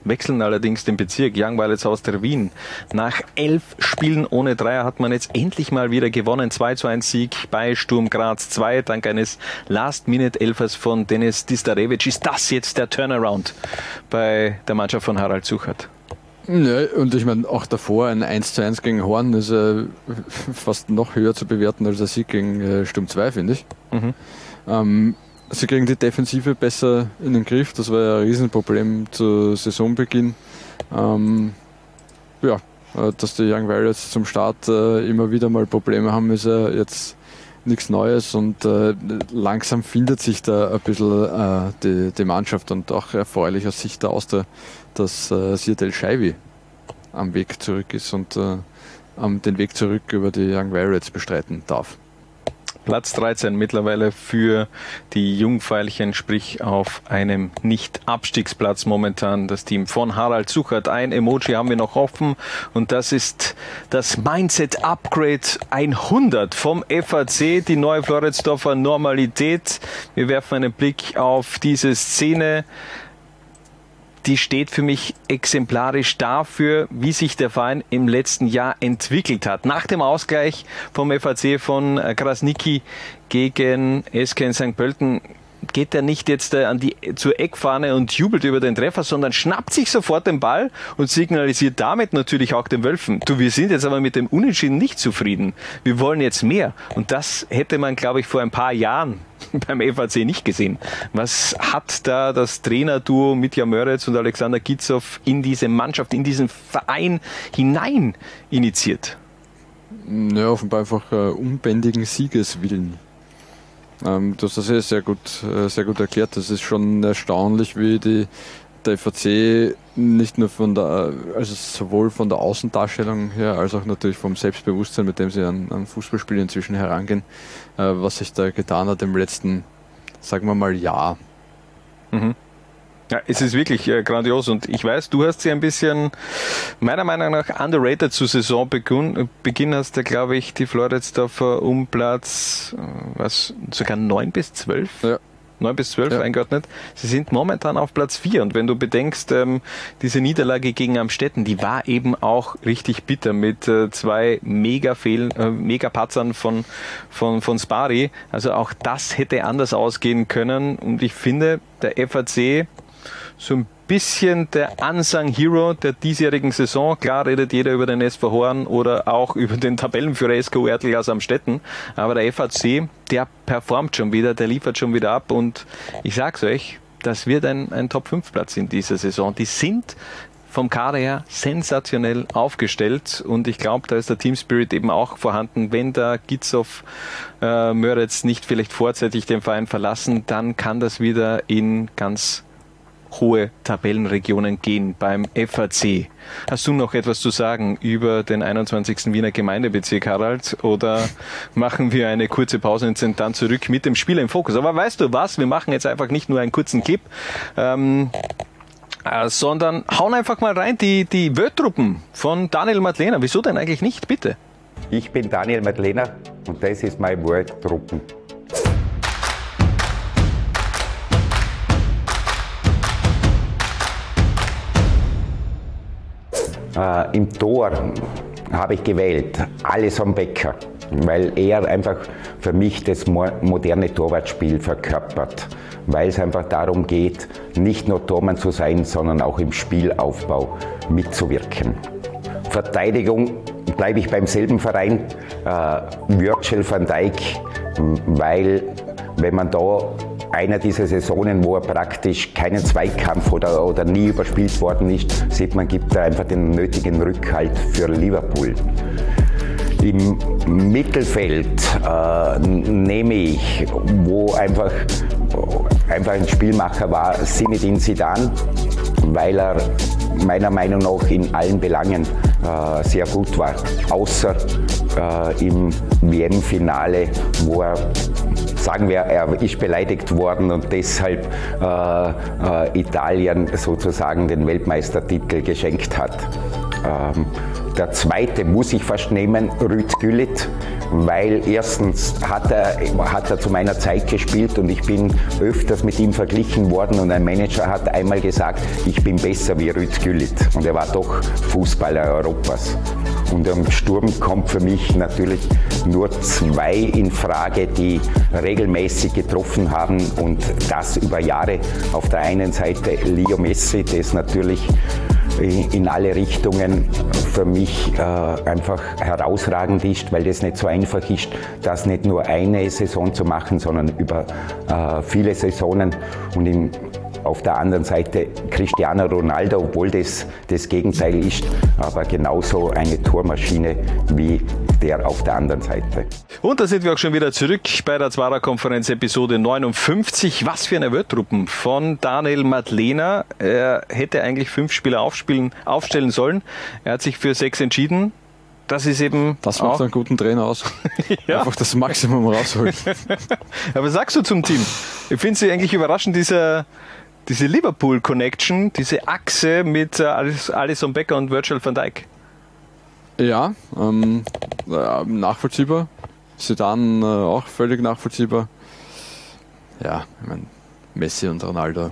wechseln allerdings den Bezirk. Young Violets aus der Wien. Nach elf Spielen ohne Dreier hat man jetzt endlich mal wieder gewonnen. 2 zu 1 Sieg bei Sturm Graz 2 dank eines Last-Minute-Elfers von Denis Distarevic. Ist das jetzt der Turnaround bei der Mannschaft von Harald Suchert? Ja, und ich meine, auch davor ein 1 zu 1 gegen Horn ist äh, fast noch höher zu bewerten als der Sieg gegen äh, Sturm 2, finde ich. Mhm. Ähm, Sie kriegen die Defensive besser in den Griff. Das war ja ein Riesenproblem zu Saisonbeginn. Ähm, ja, äh, dass die Young Warriors zum Start äh, immer wieder mal Probleme haben, ist ja jetzt nichts Neues und äh, langsam findet sich da ein bisschen äh, die, die, Mannschaft und auch erfreulich aus Sicht der Auster, dass äh, Sirdel Scheibi am Weg zurück ist und äh, den Weg zurück über die Young Warriors bestreiten darf. Platz 13 mittlerweile für die Jungfeilchen, sprich auf einem Nicht-Abstiegsplatz momentan das Team von Harald Suchert. Ein Emoji haben wir noch offen und das ist das Mindset Upgrade 100 vom FAC, die neue Floridsdorfer Normalität. Wir werfen einen Blick auf diese Szene die steht für mich exemplarisch dafür, wie sich der Verein im letzten Jahr entwickelt hat. Nach dem Ausgleich vom FAC von Krasniki gegen SK St. Pölten geht er nicht jetzt äh, an die, zur Eckfahne und jubelt über den Treffer, sondern schnappt sich sofort den Ball und signalisiert damit natürlich auch den Wölfen. Du, wir sind jetzt aber mit dem Unentschieden nicht zufrieden. Wir wollen jetzt mehr. Und das hätte man, glaube ich, vor ein paar Jahren beim FAC nicht gesehen. Was hat da das Trainerduo Mitja Möretz und Alexander Gitzow in diese Mannschaft, in diesen Verein hinein initiiert? Ja, offenbar einfach äh, unbändigen Siegeswillen. Ähm, du hast das ja sehr gut, äh, sehr gut erklärt. Das ist schon erstaunlich, wie die, der FAC nicht nur von der, also sowohl von der Außendarstellung her, als auch natürlich vom Selbstbewusstsein, mit dem sie an, an Fußballspiel inzwischen herangehen, äh, was sich da getan hat im letzten, sagen wir mal, Jahr. Mhm. Ja, es ist wirklich äh, grandios und ich weiß, du hast sie ein bisschen, meiner Meinung nach, underrated zu Saisonbeginn. Beginn hast du, glaube ich, die Floridsdorfer um Platz, äh, was, sogar 9 bis 12? Ja. 9 bis 12 ja. eingeordnet. Sie sind momentan auf Platz 4 und wenn du bedenkst, ähm, diese Niederlage gegen Amstetten, die war eben auch richtig bitter mit äh, zwei mega Fehl, äh, mega Patzern von, von, von Spari. Also auch das hätte anders ausgehen können und ich finde, der FAC so ein bisschen der Unsung Hero der diesjährigen Saison. Klar redet jeder über den SV Horn oder auch über den Tabellenführer SK Oertel aus Amstetten. Aber der FAC, der performt schon wieder, der liefert schon wieder ab und ich sag's euch, das wird ein, ein Top-5-Platz in dieser Saison. Die sind vom Kader her sensationell aufgestellt und ich glaube, da ist der Team Spirit eben auch vorhanden. Wenn der Gitzow äh, Möritz nicht vielleicht vorzeitig den Verein verlassen, dann kann das wieder in ganz hohe Tabellenregionen gehen beim FAC. Hast du noch etwas zu sagen über den 21. Wiener Gemeindebezirk, Harald? Oder machen wir eine kurze Pause und sind dann zurück mit dem Spiel im Fokus? Aber weißt du was? Wir machen jetzt einfach nicht nur einen kurzen Clip. Ähm, äh, sondern hauen einfach mal rein die, die Wörtruppen von Daniel Madlener. Wieso denn eigentlich nicht, bitte? Ich bin Daniel Madlener und das ist mein Wörtruppen. Äh, Im Tor habe ich gewählt Alisson Becker, weil er einfach für mich das moderne Torwartspiel verkörpert, weil es einfach darum geht, nicht nur Tormann zu sein, sondern auch im Spielaufbau mitzuwirken. Verteidigung bleibe ich beim selben Verein, äh, Virgil van Dijk, weil wenn man da einer dieser Saisonen, wo er praktisch keinen Zweikampf oder, oder nie überspielt worden ist, sieht man, gibt er einfach den nötigen Rückhalt für Liverpool. Im Mittelfeld äh, nehme ich, wo einfach, einfach ein Spielmacher war, Sinedin Sidan, weil er meiner Meinung nach in allen Belangen äh, sehr gut war. Außer äh, im WM-Finale, wo er sagen wir, er ist beleidigt worden und deshalb äh, äh, Italien sozusagen den Weltmeistertitel geschenkt hat. Ähm, der zweite muss ich fast nehmen, Rüd Güllit, weil erstens hat er, hat er zu meiner Zeit gespielt und ich bin öfters mit ihm verglichen worden und ein Manager hat einmal gesagt, ich bin besser wie Rüd Güllit und er war doch Fußballer Europas. Und am Sturm kommt für mich natürlich nur zwei in Frage, die regelmäßig getroffen haben und das über Jahre. Auf der einen Seite Leo Messi, das natürlich in alle Richtungen für mich äh, einfach herausragend ist, weil das nicht so einfach ist, das nicht nur eine Saison zu machen, sondern über äh, viele Saisonen. Und auf der anderen Seite Cristiano Ronaldo, obwohl das das Gegenteil ist, aber genauso eine Tormaschine wie der auf der anderen Seite. Und da sind wir auch schon wieder zurück bei der Zwarer-Konferenz Episode 59. Was für eine Wörtruppen von Daniel Madlena. Er hätte eigentlich fünf Spieler aufspielen, aufstellen sollen. Er hat sich für sechs entschieden das ist eben. Das macht einen guten Trainer aus. ja. Einfach das Maximum rausholen. Aber was sagst du zum Team? Ich finde sie eigentlich überraschend, dieser, diese Liverpool-Connection, diese Achse mit äh, Alison Becker und Virgil van Dijk. Ja, ähm, äh, nachvollziehbar. Sedan äh, auch völlig nachvollziehbar. Ja, ich meine, Messi und Ronaldo.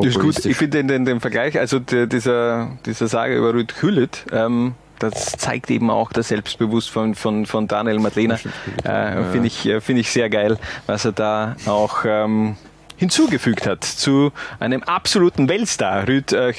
Ist gut. Ich finde den, den, Vergleich, also der, dieser, dieser Sage über Ruud Hüllet, ähm, das zeigt eben auch das Selbstbewusstsein von, von Daniel Madlena. Äh, finde ich, äh, find ich sehr geil, was er da auch ähm, hinzugefügt hat zu einem absoluten Weltstar, Rüd äh.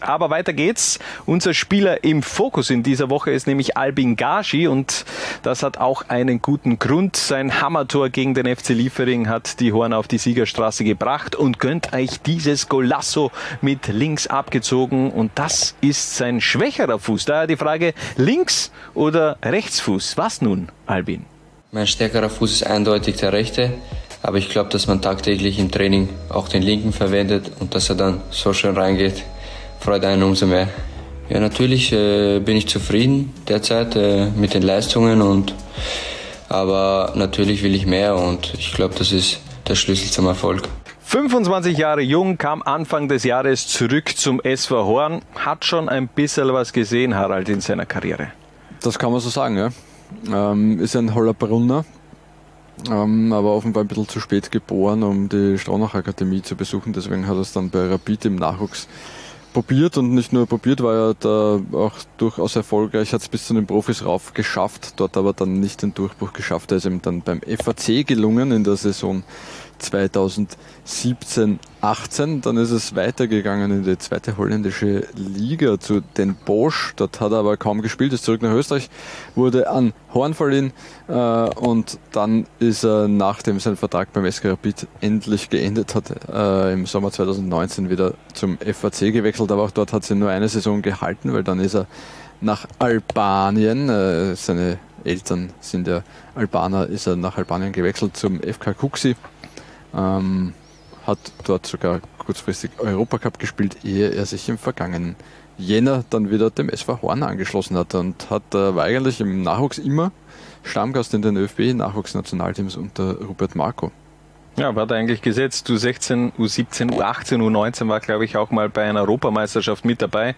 Aber weiter geht's. Unser Spieler im Fokus in dieser Woche ist nämlich Albin Gashi und das hat auch einen guten Grund. Sein Hammertor gegen den FC Liefering hat die Horn auf die Siegerstraße gebracht und gönnt euch dieses Golasso mit links abgezogen und das ist sein schwächerer Fuß. Daher die Frage, links oder Rechtsfuß? Was nun, Albin? Mein stärkerer Fuß ist eindeutig der rechte. Aber ich glaube, dass man tagtäglich im Training auch den linken verwendet und dass er dann so schön reingeht, freut einen umso mehr. Ja, natürlich äh, bin ich zufrieden derzeit äh, mit den Leistungen und aber natürlich will ich mehr und ich glaube, das ist der Schlüssel zum Erfolg. 25 Jahre jung, kam Anfang des Jahres zurück zum SV Horn, hat schon ein bisschen was gesehen, Harald, in seiner Karriere. Das kann man so sagen, ja. Ähm, ist ein Hollerbrunner, ähm, aber offenbar ein bisschen zu spät geboren, um die Straunach Akademie zu besuchen. Deswegen hat er es dann bei Rapid im Nachwuchs probiert und nicht nur probiert, war er da auch durchaus erfolgreich, hat es bis zu den Profis rauf geschafft, dort aber dann nicht den Durchbruch geschafft. Er ist ihm dann beim FAC gelungen in der Saison 2017, 18. Dann ist es weitergegangen in die zweite holländische Liga zu Den Bosch. Dort hat er aber kaum gespielt, ist zurück nach Österreich, wurde an Horn verliehen äh, und dann ist er, nachdem sein Vertrag beim SK Rapid endlich geendet hat, äh, im Sommer 2019 wieder zum FAC gewechselt. Aber auch dort hat sie nur eine Saison gehalten, weil dann ist er nach Albanien, äh, seine Eltern sind ja Albaner, ist er nach Albanien gewechselt zum FK Kuxi ähm, hat dort sogar kurzfristig Europacup gespielt, ehe er sich im vergangenen Jänner dann wieder dem SV Horn angeschlossen hat und hat, äh, war eigentlich im Nachwuchs immer Stammgast in den ÖFB-Nachwuchsnationalteams unter Rupert Marco. Ja, war da eigentlich gesetzt. U16, U17, U18, U19 war, glaube ich, auch mal bei einer Europameisterschaft mit dabei.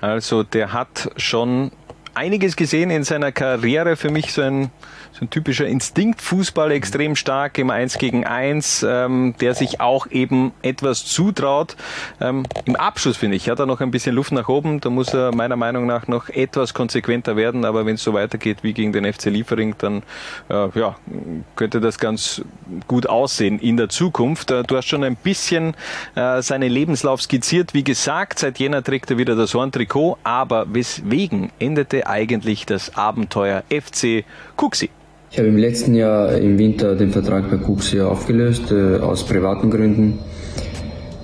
Also der hat schon einiges gesehen in seiner Karriere. Für mich so ein ein typischer Instinktfußball, extrem stark im 1 gegen 1, ähm, der sich auch eben etwas zutraut. Ähm, Im Abschluss, finde ich, hat er noch ein bisschen Luft nach oben. Da muss er meiner Meinung nach noch etwas konsequenter werden. Aber wenn es so weitergeht wie gegen den FC Liefering, dann äh, ja, könnte das ganz gut aussehen in der Zukunft. Äh, du hast schon ein bisschen äh, seinen Lebenslauf skizziert. Wie gesagt, seit Jänner trägt er wieder das Horn-Trikot. Aber weswegen endete eigentlich das Abenteuer FC Kuxi? Ich habe im letzten Jahr im Winter den Vertrag bei Cooks aufgelöst, äh, aus privaten Gründen.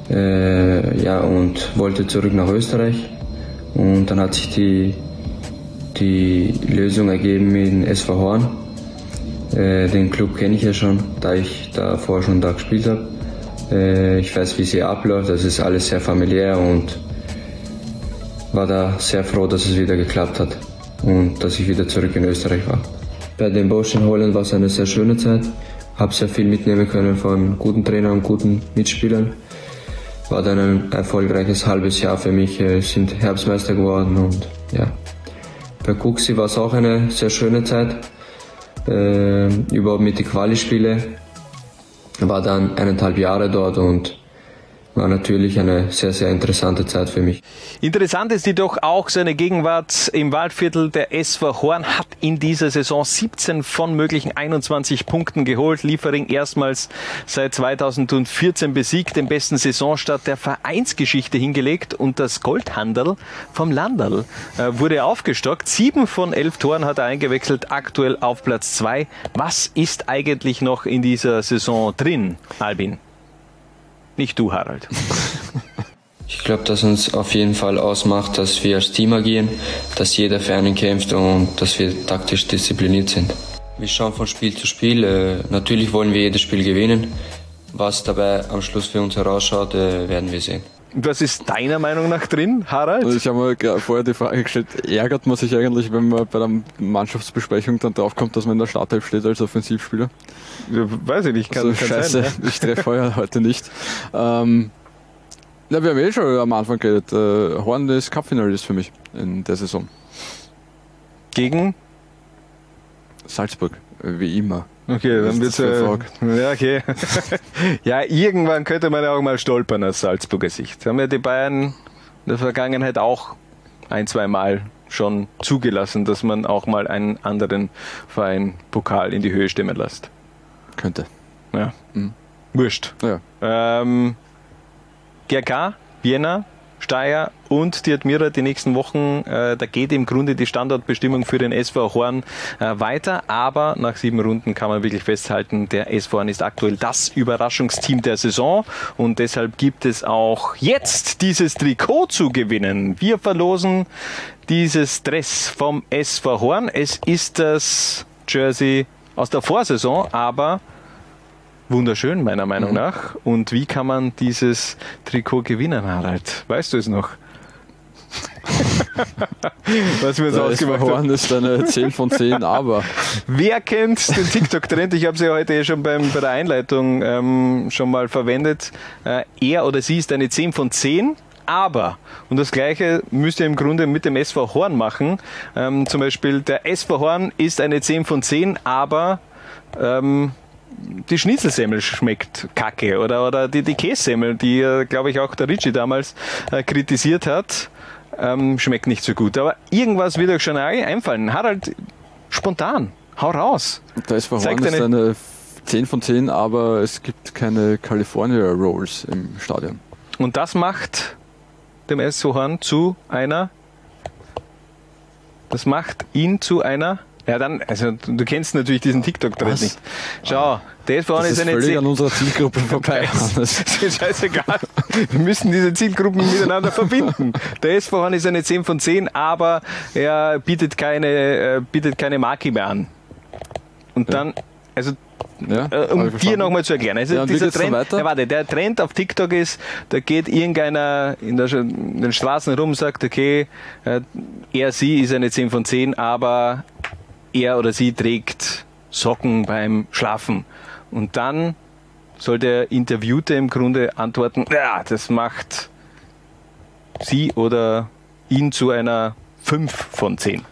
Äh, ja, und wollte zurück nach Österreich. Und dann hat sich die, die Lösung ergeben in SV Horn. Äh, den Club kenne ich ja schon, da ich da vorher schon da gespielt habe. Äh, ich weiß, wie sie abläuft, das ist alles sehr familiär und war da sehr froh, dass es wieder geklappt hat und dass ich wieder zurück in Österreich war. Bei den Boschen Holland war es eine sehr schöne Zeit. Habe sehr viel mitnehmen können von guten Trainern und guten Mitspielern. War dann ein erfolgreiches halbes Jahr für mich, äh, sind Herbstmeister geworden und ja. Bei Kuxi war es auch eine sehr schöne Zeit. Äh, überhaupt mit den Quali-Spiele. War dann eineinhalb Jahre dort und war natürlich eine sehr, sehr interessante Zeit für mich. Interessant ist jedoch auch seine Gegenwart im Waldviertel. Der SV Horn hat in dieser Saison 17 von möglichen 21 Punkten geholt. Liefering erstmals seit 2014 besiegt, den besten Saisonstart der Vereinsgeschichte hingelegt und das Goldhandel vom Landal äh, wurde aufgestockt. Sieben von elf Toren hat er eingewechselt, aktuell auf Platz zwei. Was ist eigentlich noch in dieser Saison drin, Albin? Nicht du, Harald. Ich glaube, dass uns auf jeden Fall ausmacht, dass wir als Team agieren, dass jeder für einen kämpft und dass wir taktisch diszipliniert sind. Wir schauen von Spiel zu Spiel. Äh, natürlich wollen wir jedes Spiel gewinnen. Was dabei am Schluss für uns herausschaut, äh, werden wir sehen. Was ist deiner Meinung nach drin, Harald? Also ich habe mir vorher die Frage gestellt, ärgert man sich eigentlich, wenn man bei der Mannschaftsbesprechung dann draufkommt, dass man in der Startelf steht als Offensivspieler? Weiß ich nicht, kann, also, kann scheiße, sein, ja? ich treffe heuer heute nicht. Ähm, na, wir haben eh schon am Anfang geredet. Äh, Horn ist Cupfinalist für mich in der Saison. Gegen? Salzburg, wie immer. Okay, dann wird's äh, ja okay. ja, irgendwann könnte man ja auch mal stolpern aus Salzburger Sicht. Haben ja die Bayern in der Vergangenheit auch ein, zwei Mal schon zugelassen, dass man auch mal einen anderen Verein Pokal in die Höhe stimmen lässt. Könnte. Ja. Mhm. Wurscht. Ja. Ähm, GRK, Vienna, Steyr und die Admira die nächsten Wochen. Äh, da geht im Grunde die Standortbestimmung für den SV Horn äh, weiter. Aber nach sieben Runden kann man wirklich festhalten, der SV Horn ist aktuell das Überraschungsteam der Saison. Und deshalb gibt es auch jetzt dieses Trikot zu gewinnen. Wir verlosen dieses Dress vom SV Horn. Es ist das Jersey aus der Vorsaison, aber wunderschön, meiner Meinung mhm. nach. Und wie kann man dieses Trikot gewinnen, Harald? Weißt du es noch? Was wir uns ausgemacht haben. ist eine 10 von 10, aber. Wer kennt den TikTok-Trend? Ich habe sie heute eh schon beim, bei der Einleitung ähm, schon mal verwendet. Äh, er oder sie ist eine 10 von 10 aber, und das Gleiche müsst ihr im Grunde mit dem SV Horn machen. Ähm, zum Beispiel, der SV Horn ist eine 10 von 10, aber ähm, die Schnitzelsemmel schmeckt kacke oder, oder die, die Kässemmel, die, äh, glaube ich, auch der Ritchie damals äh, kritisiert hat, ähm, schmeckt nicht so gut. Aber irgendwas wird euch schon einfallen. Harald, spontan, hau raus. Da ist Horn ist eine 10 von 10, aber es gibt keine California Rolls im Stadion. Und das macht dem SV Horn zu einer das macht ihn zu einer ja, dann, also du kennst natürlich diesen TikTok-Trend nicht. Schau, der ist vorne ist eine völlig an unserer Zielgruppe vorbei. das ist scheißegal. Wir müssen diese Zielgruppen miteinander verbinden. Der ist vorne ist eine 10 von 10, aber er bietet keine, äh, bietet keine Marke mehr an. Und dann, also ja, äh, um dir nochmal zu erklären. Also ja, dieser Trend, ja, warte, der Trend auf TikTok ist, da geht irgendeiner in, der, in den Straßen rum, sagt, okay, äh, er, sie ist eine 10 von 10, aber er oder sie trägt Socken beim Schlafen. Und dann soll der Interviewte im Grunde antworten, ja, das macht sie oder ihn zu einer 5 von 10.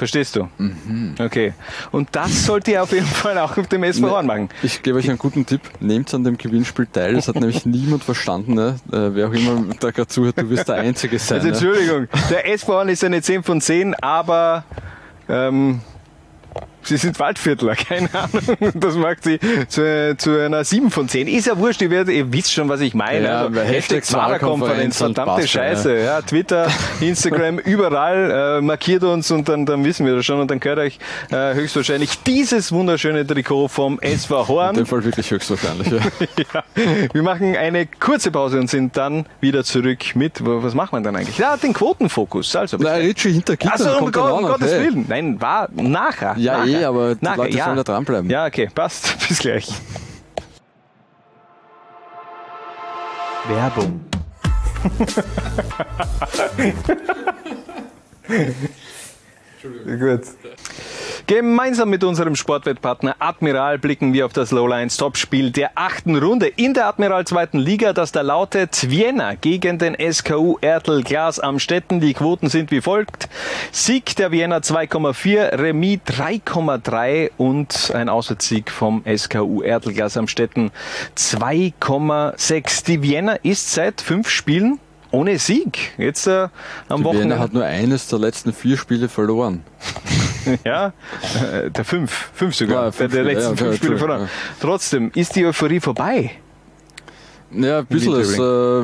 Verstehst du? Mhm. Okay. Und das sollt ihr auf jeden Fall auch auf dem SV Horn machen. Ich gebe euch einen guten Tipp. Nehmt an dem Gewinnspiel teil. Das hat nämlich niemand verstanden. Ne? Äh, wer auch immer da gerade zuhört, du wirst der Einzige sein. Also Entschuldigung, der SV Horn ist eine 10 von 10, aber ähm, Sie sind Waldviertler, keine Ahnung. Das macht sie zu, zu einer 7 von 10. Ist ja wurscht, ihr, werdet, ihr wisst schon, was ich meine. Ja, also, Hashtag Zwarer-Konferenz, verdammte Scheiße. Ja. ja. Twitter, Instagram, überall äh, markiert uns und dann, dann wissen wir das schon und dann gehört euch äh, höchstwahrscheinlich dieses wunderschöne Trikot vom SV Horn. In dem Fall wirklich höchstwahrscheinlich, ja. ja. Wir machen eine kurze Pause und sind dann wieder zurück mit, was macht man dann eigentlich? Ja, den Quotenfokus. Also, Nein, Ritchie hinter Gittern also, um, Gott, um Gottes hey. Willen. Nein, war nachher. Ja, nachher. Eh, aber die Nachher, Leute ja. sollen da dranbleiben. Ja, okay, passt. Bis gleich. Werbung. Gut. Gemeinsam mit unserem Sportwettpartner Admiral blicken wir auf das Lowlines Topspiel der achten Runde in der Admiral zweiten Liga, das da lautet Vienna gegen den SKU Ertel Glas am Stetten. Die Quoten sind wie folgt. Sieg der Vienna 2,4, Remis 3,3 und ein Auswärtssieg vom SKU Ertel Glas am Stetten 2,6. Die Vienna ist seit fünf Spielen ohne Sieg. Jetzt äh, am Die Wochenende. Vienna hat nur eines der letzten vier Spiele verloren. ja, äh, der fünf, fünf sogar, Ja, fünf der, der letzten ja, fünf Spiele Entschuldigung, verloren. Trotzdem ist die Euphorie vorbei. Ja, ein bisschen. Es äh,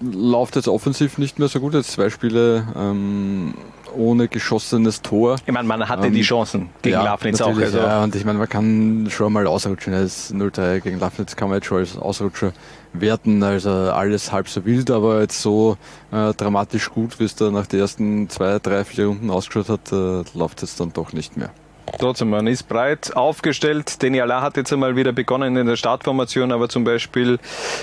läuft jetzt offensiv nicht mehr so gut. Jetzt zwei Spiele ähm, ohne geschossenes Tor. Ich meine, man hatte Ähm, die Chancen gegen ja, Lafnitz auch. Also, Ja, und ich meine, man kann schon mal ausrutschen. Das 0-3 gegen Lafnitz kann man jetzt schon als Ausrutscher werten. Also alles halb so wild, aber jetzt so äh, dramatisch gut, wie es da nach den ersten zwei, drei, vier Runden ausgeschaut hat, äh, läuft es dann doch nicht mehr. Trotzdem, man ist breit aufgestellt. Deniala hat jetzt einmal wieder begonnen in der Startformation, aber zum Beispiel,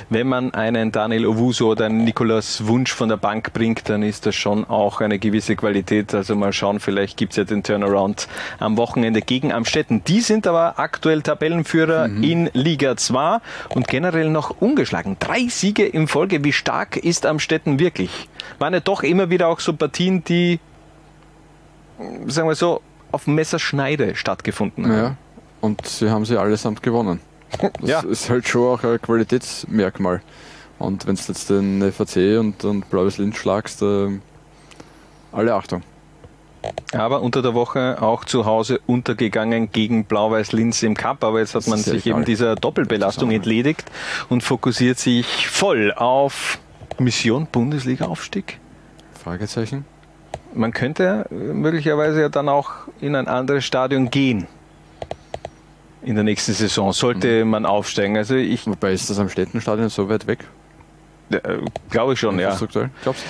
wenn man einen Daniel Owusu oder einen Nikolaus Wunsch von der Bank bringt, dann ist das schon auch eine gewisse Qualität. Also mal schauen, vielleicht gibt's ja den Turnaround am Wochenende gegen Amstetten. Die sind aber aktuell Tabellenführer in Liga 2 und generell noch ungeschlagen. Drei Siege in Folge. Wie stark ist Amstetten wirklich? Waren ja doch immer wieder auch so Partien, die, sagen wir so, auf Messerschneide stattgefunden haben. Ja, und sie haben sie allesamt gewonnen. Das Ja. ist halt schon auch ein Qualitätsmerkmal. Und wenn du jetzt den FAC und, und Blaues Linz schlagst, äh, alle Achtung. Aber unter der Woche auch zu Hause untergegangen gegen Blau-Weiß Linz im Cup. Aber jetzt hat man sich egal. eben dieser Doppelbelastung entledigt und fokussiert sich voll auf Mission Bundesliga-Aufstieg. Fragezeichen. Man könnte möglicherweise ja dann auch in ein anderes Stadion gehen. In der nächsten Saison sollte Mhm. man aufsteigen. Also ich Wobei ist das am Städtenstadion so weit weg? äh, glaube ich schon, ja. Glaubst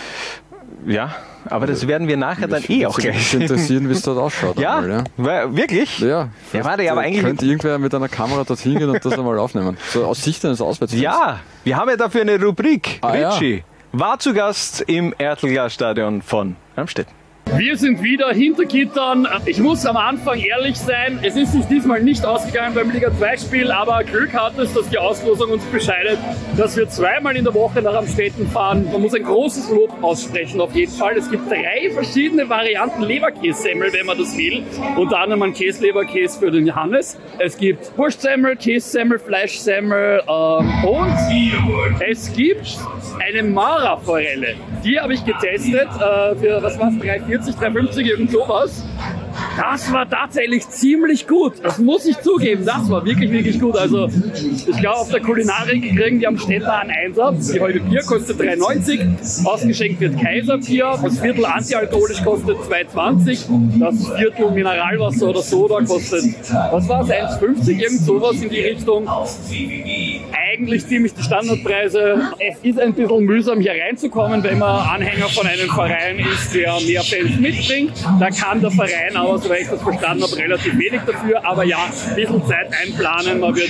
Ja, aber das werden wir nachher du? dann eh auch gleich mich interessieren, wie es dort ausschaut. Ja, einmal, ja. Wirklich? Ja, Ja, warte, aber eigentlich- Könnte irgendwer mit einer Kamera dorthin gehen und das einmal aufnehmen. So aus Sicht eines Auswärtsfans. Ja, wir haben ja dafür eine Rubrik. Ah, ja. Richie war zu Gast im Ertelglas-Stadion von Amstetten. Wir sind wieder hinter Gittern. Ich muss am Anfang ehrlich sein, es ist sich diesmal nicht ausgegangen beim Liga 2 Spiel, aber Glück hat es, dass die Auslosung uns bescheidet, dass wir zweimal in der Woche nach Amstetten fahren. Man muss ein großes Lob aussprechen auf jeden Fall. Es gibt drei verschiedene Varianten Leberkässemmel, wenn man das will. Unter anderem ein Käsleberkäse für den Johannes. Es gibt Wurstsemmel, Kässemmel, Fleischsemmel ähm, und es gibt eine Mara-Forelle. Die habe ich getestet äh, für, was war's, 3,40, 3,50, irgend sowas. Das war tatsächlich ziemlich gut. Das muss ich zugeben. Das war wirklich, wirklich gut. Also, ich glaube, auf der Kulinarik kriegen die am Städter einen Einser. Die halbe Bier kostet 3,90. Ausgeschenkt wird Kaiserbier. Das Viertel antialkoholisch kostet 2,20. Das Viertel Mineralwasser oder Soda kostet, was war es, 1,50? Irgend sowas in die Richtung. Eigentlich ziemlich die Standardpreise. Es ist ein bisschen mühsam hier reinzukommen, wenn man Anhänger von einem Verein ist, der mehr Fans mitbringt. Da kann der Verein aber, soweit ich das verstanden habe, relativ wenig dafür. Aber ja, ein bisschen Zeit einplanen. Man wird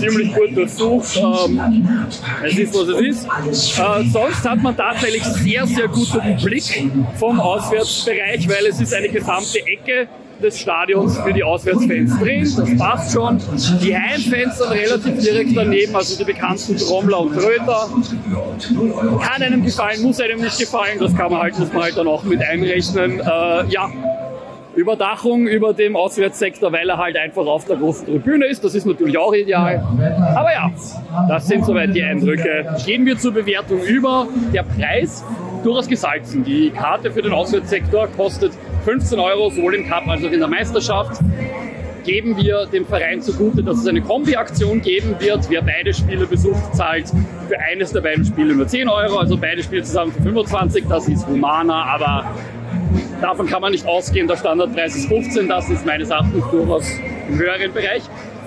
ziemlich gut durchsucht. Ähm, es ist, was es ist. Äh, sonst hat man tatsächlich sehr, sehr guten Blick vom Auswärtsbereich, weil es ist eine gesamte Ecke des Stadions für die Auswärtsfans drin. Das passt schon. Die Heimfans sind relativ direkt daneben, also die bekannten Trommler und Tröter. Kann einem gefallen, muss einem nicht gefallen. Das kann man halt, muss man halt dann auch mit einrechnen. Äh, ja, Überdachung über dem Auswärtssektor, weil er halt einfach auf der großen Tribüne ist. Das ist natürlich auch ideal. Aber ja, das sind soweit die Eindrücke. Gehen wir zur Bewertung über. Der Preis durchaus gesalzen. Die Karte für den Auswärtssektor kostet 15 Euro, sowohl im Cup als auch in der Meisterschaft geben wir dem Verein zugute, dass es eine Kombi-Aktion geben wird. Wer beide Spiele besucht, zahlt für eines der beiden Spiele nur 10 Euro, also beide Spiele zusammen für 25. Das ist humaner, aber davon kann man nicht ausgehen. Der Standardpreis ist 15, das ist meines Erachtens durchaus im höheren Bereich.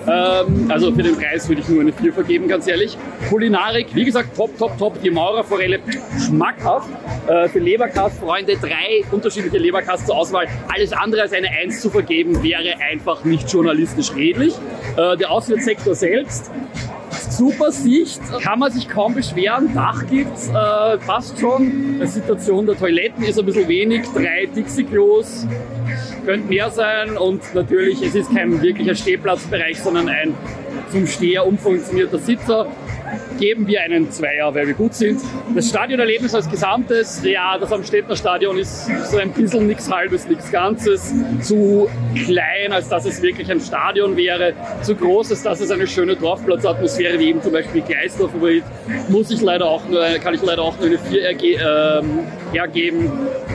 Ähm, also für den Preis würde ich nur eine 4 vergeben, ganz ehrlich. Kulinarik, wie gesagt, top, top, top. Die Maurerforelle schmackhaft. Äh, für Leberkast-Freunde drei unterschiedliche Leberkast zur Auswahl. Alles andere als eine 1 zu vergeben wäre einfach nicht journalistisch redlich. Äh, der Auswärtssektor selbst Super Sicht, kann man sich kaum beschweren. Dach gibt's, äh, passt schon. Die Situation der Toiletten ist ein bisschen wenig. Drei Dixie-Klos, könnte mehr sein. Und natürlich, es ist kein wirklicher Stehplatzbereich, sondern ein zum Steher umfunktionierter Sitzer geben wir einen Zweier, weil wir gut sind. Das Stadionerlebnis als Gesamtes, ja, das Amstettner Stadion ist so ein bisschen nichts Halbes, nichts Ganzes. Zu klein, als dass es wirklich ein Stadion wäre. Zu groß, als dass es eine schöne Dorfplatzatmosphäre, wie eben zum Beispiel Gleisdorf muss ich leider auch nur, kann ich leider auch nur eine 4 erge ähm, hergeben.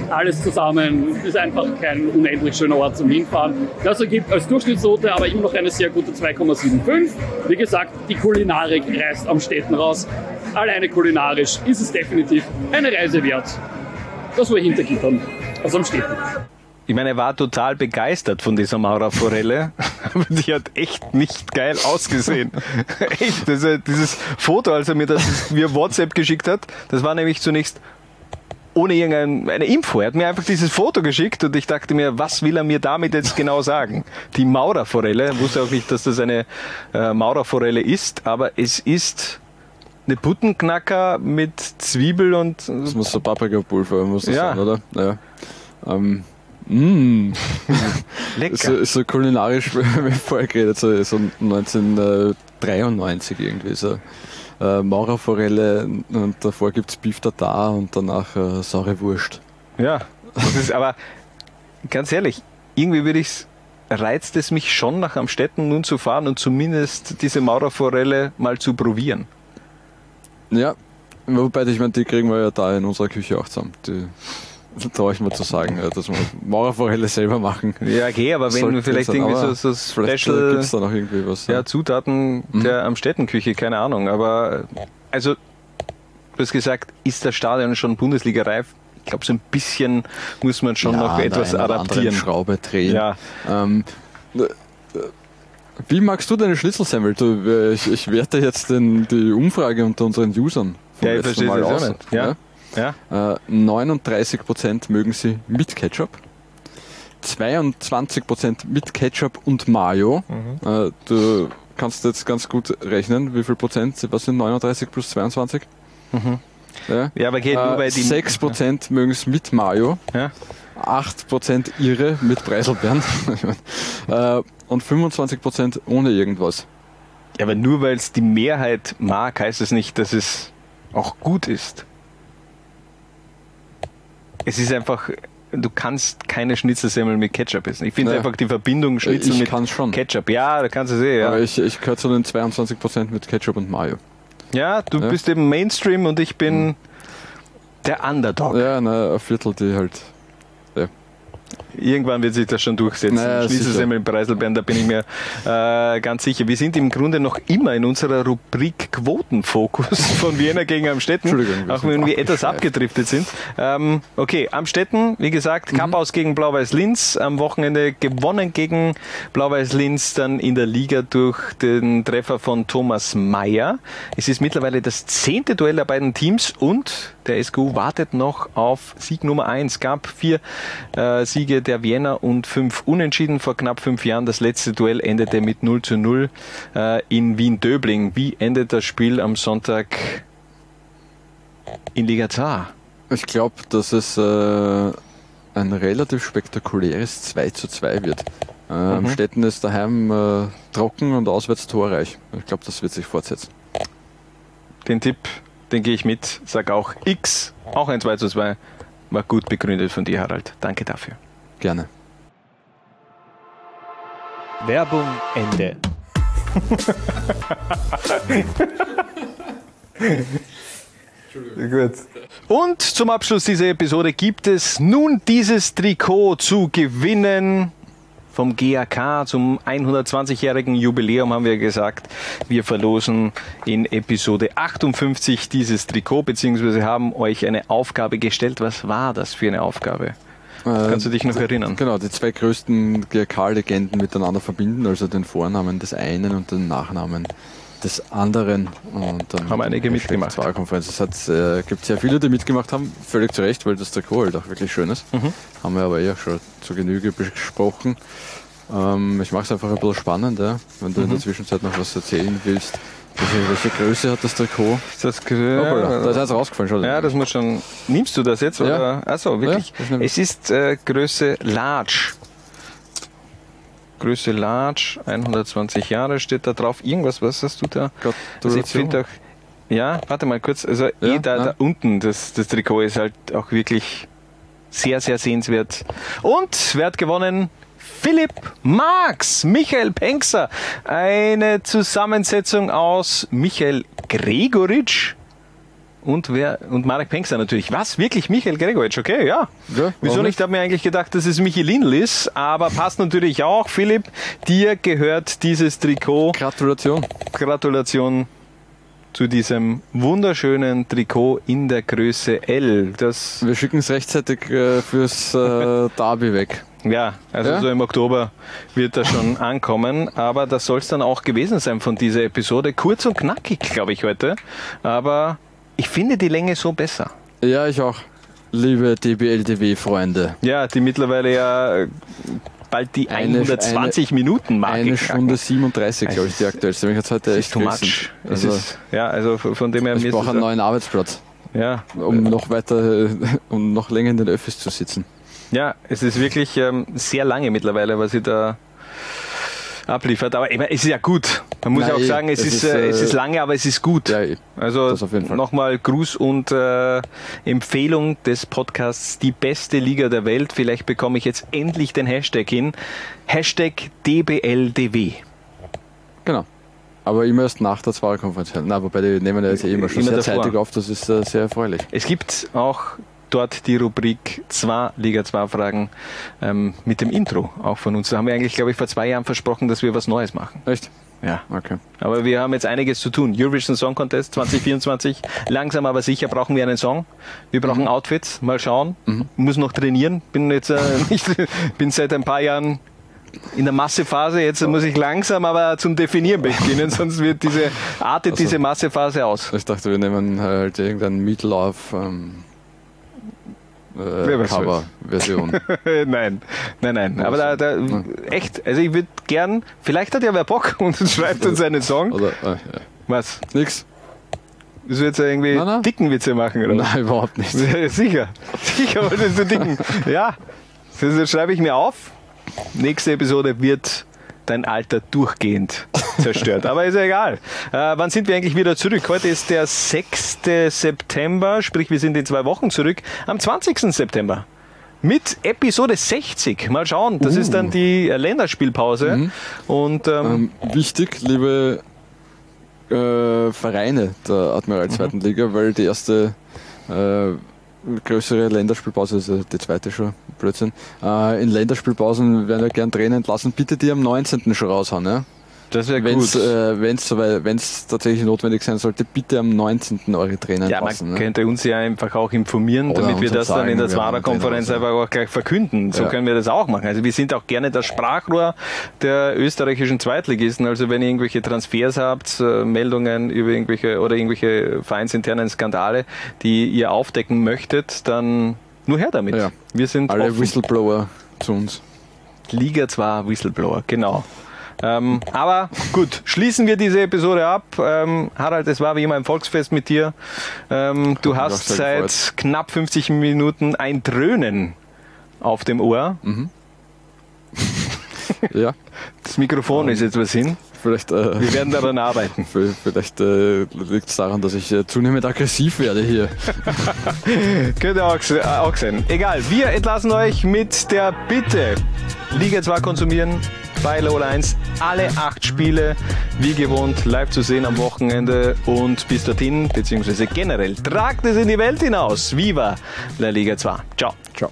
Alles zusammen ist einfach kein unendlich schöner Ort zum Hinfahren. Das ergibt als Durchschnittsnote aber immer noch eine sehr gute 2,75. Wie gesagt, die Kulinarik reißt am Städten raus. Alleine kulinarisch ist es definitiv eine Reise wert. Das war Hintergittern, also am Städten. Ich meine, er war total begeistert von dieser Maurerforelle, die hat echt nicht geil ausgesehen. echt, also dieses Foto, als er mir das via WhatsApp geschickt hat, das war nämlich zunächst ohne irgendeine Info. Er hat mir einfach dieses Foto geschickt und ich dachte mir, was will er mir damit jetzt genau sagen? Die Maurerforelle, ich wusste auch nicht, dass das eine äh, Maurerforelle ist, aber es ist eine Buttenknacker mit Zwiebel und. Das muss so Paprikapulver, muss das Ja. sein, oder? Ja. Ähm, mm. Lecker. So, so kulinarisch, wie wir vorher geredet, so, so 1993 irgendwie so. Äh, Maurerforelle und davor gibt's Beef Tartar und danach äh, saure Wurst. Ja, das ist aber ganz ehrlich, irgendwie würde ich's reizt es mich schon nach Amstetten nun zu fahren und zumindest diese Maurerforelle mal zu probieren. Ja, wobei, ich meine, die kriegen wir ja da in unserer Küche auch zusammen. Die traue ich mir zu sagen, dass wir Maurerforelle selber machen. Ja, okay, aber wenn Sollten vielleicht irgendwie so, so Special gibt es da noch irgendwie was. ja, Zutaten Mhm. der Amstettenküche, keine Ahnung. Aber also, du hast gesagt, ist das Stadion schon Bundesliga-reif? Ich glaube, so ein bisschen muss man schon Ja, noch etwas adaptieren. Schraube drehen. Ja. Ähm, äh, wie magst du deine Schnitzelssemmel? Du, äh, ich, ich werte jetzt den, die Umfrage unter unseren Usern vom Ja, ich letzten verstehe Mal das aus. nicht. Ja. Ja. Äh, 39% mögen sie mit Ketchup. 22% mit Ketchup und Mayo. Mhm. Äh, du kannst jetzt ganz gut rechnen, wie viel Prozent, was sind 39 plus 22? Mhm. Ja, Ja, aber geht nur bei den- 6% mögen es mit Mayo. Ja. 8% ihre mit Preiselbeeren. äh, und 25% ohne irgendwas. Ja, aber nur weil es die Mehrheit mag, heißt es nicht, dass es auch gut ist. Es ist einfach, du kannst keine Schnitzelsemmel mit Ketchup essen. Ich finde Ja. einfach die Verbindung Schnitzel Ich mit schon. Ketchup. Ja, da kannst du sehen, ja. Aber ich, ich gehöre zu den 22% mit Ketchup und Mayo. Ja, du Ja. Mhm. bist eben Mainstream und ich bin der Underdog. Ja, na, ein Viertel, die halt. Irgendwann wird sich das schon durchsetzen. Naja, Schnitzelsemmeln, Preiselbeeren, da bin ich mir äh, ganz sicher. Wir sind im Grunde noch immer in unserer Rubrik Quotenfokus von Vienna gegen Amstetten. Auch wenn wir etwas abgedriftet sind. Ähm, okay, Amstetten, wie gesagt, Mhm. Cup aus gegen Blau-Weiß Linz. Am Wochenende gewonnen gegen Blau-Weiß Linz, dann in der Liga durch den Treffer von Thomas Mayer. Es ist mittlerweile das zehnte Duell der beiden Teams und der SGU wartet noch auf Sieg Nummer eins. Gab vier äh, Siege der Vienna und fünf Unentschieden vor knapp fünf Jahren. Das letzte Duell endete mit 0 zu 0 äh, in Wien-Döbling. Wie endet das Spiel am Sonntag in Liga 2? Ich glaube, dass es äh, ein relativ spektakuläres 2 zu 2 wird. Äh, Mhm. Amstetten ist daheim äh, trocken und auswärts torreich. Ich glaube, das wird sich fortsetzen. Den Tipp, den gehe ich mit. Sag auch X, auch ein 2 zu 2. War gut begründet von dir, Harald. Danke dafür. Gerne. Werbung Ende. Gut. Und zum Abschluss dieser Episode gibt es nun dieses Trikot zu gewinnen. Vom GAK zum 120-jährigen Jubiläum haben wir gesagt, wir verlosen in Episode 58 dieses Trikot, beziehungsweise haben euch eine Aufgabe gestellt. Was war das für eine Aufgabe? Kannst du dich noch erinnern? Genau, die zwei größten GRK-Legenden miteinander verbinden, also den Vornamen des einen und den Nachnamen des anderen. Und dann Haben einige mitgemacht. Es äh, gibt sehr viele, die mitgemacht haben, völlig zu Recht, weil das Trikot halt auch wirklich schön ist. Mhm. Haben wir aber ja schon zu Genüge besprochen. Ähm, ich mache es einfach ein bisschen spannend, ja? wenn du in der Zwischenzeit noch was erzählen willst. Welche, welche Größe hat das Trikot? Das, Hoppala, da ist eins rausgefallen schon. Ja, das muss schon. Nimmst du das jetzt? Oder? Achso, wirklich. Ja, es ist äh, Größe Large. Größe Large, 120 Jahre steht da drauf. Irgendwas, was hast du da? Also ich finde auch. Ja, warte mal kurz. Also Ja, eh da, da unten, das, das Trikot ist halt auch wirklich sehr, sehr sehenswert. Und wer hat gewonnen? Philipp Marx, Michael Penkser. Eine Zusammensetzung aus Michael Gregoritsch und wer und Marek Penkser natürlich. Was? Wirklich Michael Gregoritsch? Okay, ja. Ja, Wieso nicht? Ich habe mir eigentlich gedacht, dass es Michi Lindl ist, aber passt natürlich auch. Philipp, dir gehört dieses Trikot. Gratulation. Gratulation zu diesem wunderschönen Trikot in der Größe L. Das, Wir schicken es rechtzeitig äh, fürs äh, Derby weg. ja, also Ja? so im Oktober wird das schon ankommen, aber das soll es dann auch gewesen sein von dieser Episode. Kurz und knackig, glaube ich, heute, aber ich finde die Länge so besser. Ja, ich auch. Liebe DBLDW-Freunde. Ja, die mittlerweile ja bald die Eine- 120 Minuten Marke Eine knacken. Stunde 37, glaube ich, die aktuellste. Ich jetzt heute echt too much. Es Also, ist, ja, also von dem her ich brauche einen neuen Arbeitsplatz, Ja, um noch weiter, um noch länger in den Öffis zu sitzen. Ja, es ist wirklich ähm, sehr lange mittlerweile, was sie da abliefert. Aber meine, es ist ja gut. Man muss Nein, ja auch sagen, es, es ist, ist, äh, es äh, ist lange, aber es ist gut. Ja. Also nochmal Gruß und äh, Empfehlung des Podcasts Die beste Liga der Welt. Vielleicht bekomme ich jetzt endlich den Hashtag hin. Hashtag DBLDW. Genau. Aber immer erst nach der Zwarer-Konferenz. Na, wobei die nehmen ja jetzt eh immer schon Immer sehr davor. zeitig auf, das ist äh, sehr erfreulich. Es gibt auch dort die Rubrik 2 Liga 2 Fragen ähm, mit dem Intro auch von uns. Da haben wir eigentlich, glaube ich, vor zwei Jahren versprochen, dass wir was Neues machen. Echt? Ja. Okay. Aber wir haben jetzt einiges zu tun. Eurovision Song Contest 2024. Langsam aber sicher brauchen wir einen Song. Wir brauchen Mhm. Outfits. Mal schauen. Muss noch trainieren. Bin jetzt äh, nicht, bin seit ein paar Jahren in der Massephase. Jetzt muss ich langsam aber zum Definieren beginnen, sonst wird diese artet Also- diese Massephase aus. Ich dachte, wir nehmen halt irgendein Meatloaf ähm, Wer äh. Cover-Version. nein, nein, nein. Aber da, da echt, also ich würde gern, vielleicht hat ja wer Bock und schreibt uns einen Song. Oder, äh, ja. Was? Nix. Du jetzt irgendwie Nein, nein. dicken Witze machen, oder? Nein, überhaupt nicht. Sicher, sicher wolltest du dicken. Ja, das schreibe ich mir auf. Nächste Episode wird dein Alter durchgehend zerstört. Aber ist ja egal. Äh, wann sind wir eigentlich wieder zurück? Heute ist der 6. September, sprich wir sind in zwei Wochen zurück. Am 20. September. Mit Episode 60. Mal schauen. Das ist dann die äh, Länderspielpause. Und ähm, Ähm, wichtig, liebe äh, Vereine der Admiral zweiten Liga, weil die erste äh, größere Länderspielpause ja die zweite schon, Blödsinn. Äh, in Länderspielpausen werden ja gern Tränen entlassen. Bitte die am 19. schon raushauen, ja? Das wäre Wenn gut. es äh, wenn's tatsächlich notwendig sein sollte, bitte am 19. eure Tränen Ja, man lassen. ne? könnte uns ja einfach auch informieren, Oder damit wir das dann sagen, in der Zwarer-Konferenz Trainer, einfach auch gleich verkünden. So Ja. können wir das auch machen. Also wir sind auch gerne das Sprachrohr der österreichischen Zweitligisten. Also wenn ihr irgendwelche Transfers habt, äh, Meldungen über irgendwelche oder irgendwelche vereinsinternen Skandale, die ihr aufdecken möchtet, dann nur her damit. Ja. Wir sind Alle offen. Whistleblower zu uns. Liga 2 Whistleblower, genau. Ähm, aber gut, schließen wir diese Episode ab. Ähm, Harald, es war wie immer ein Volksfest mit dir. Ähm, du hast seit gefreut. knapp 50 Minuten ein Dröhnen auf dem Ohr. Ja, Das Mikrofon ist etwas hin. Vielleicht, äh, Wir werden daran arbeiten. vielleicht äh, liegt es daran, dass ich äh, zunehmend aggressiv werde hier. Könnte auch, äh, auch sein. Egal, wir entlassen euch mit der Bitte, Liga 2 konsumieren bei Lola 1. Alle acht Spiele, wie gewohnt, live zu sehen am Wochenende. Und bis dorthin, beziehungsweise generell, tragt es in die Welt hinaus. Viva La Liga 2. Ciao. Ciao.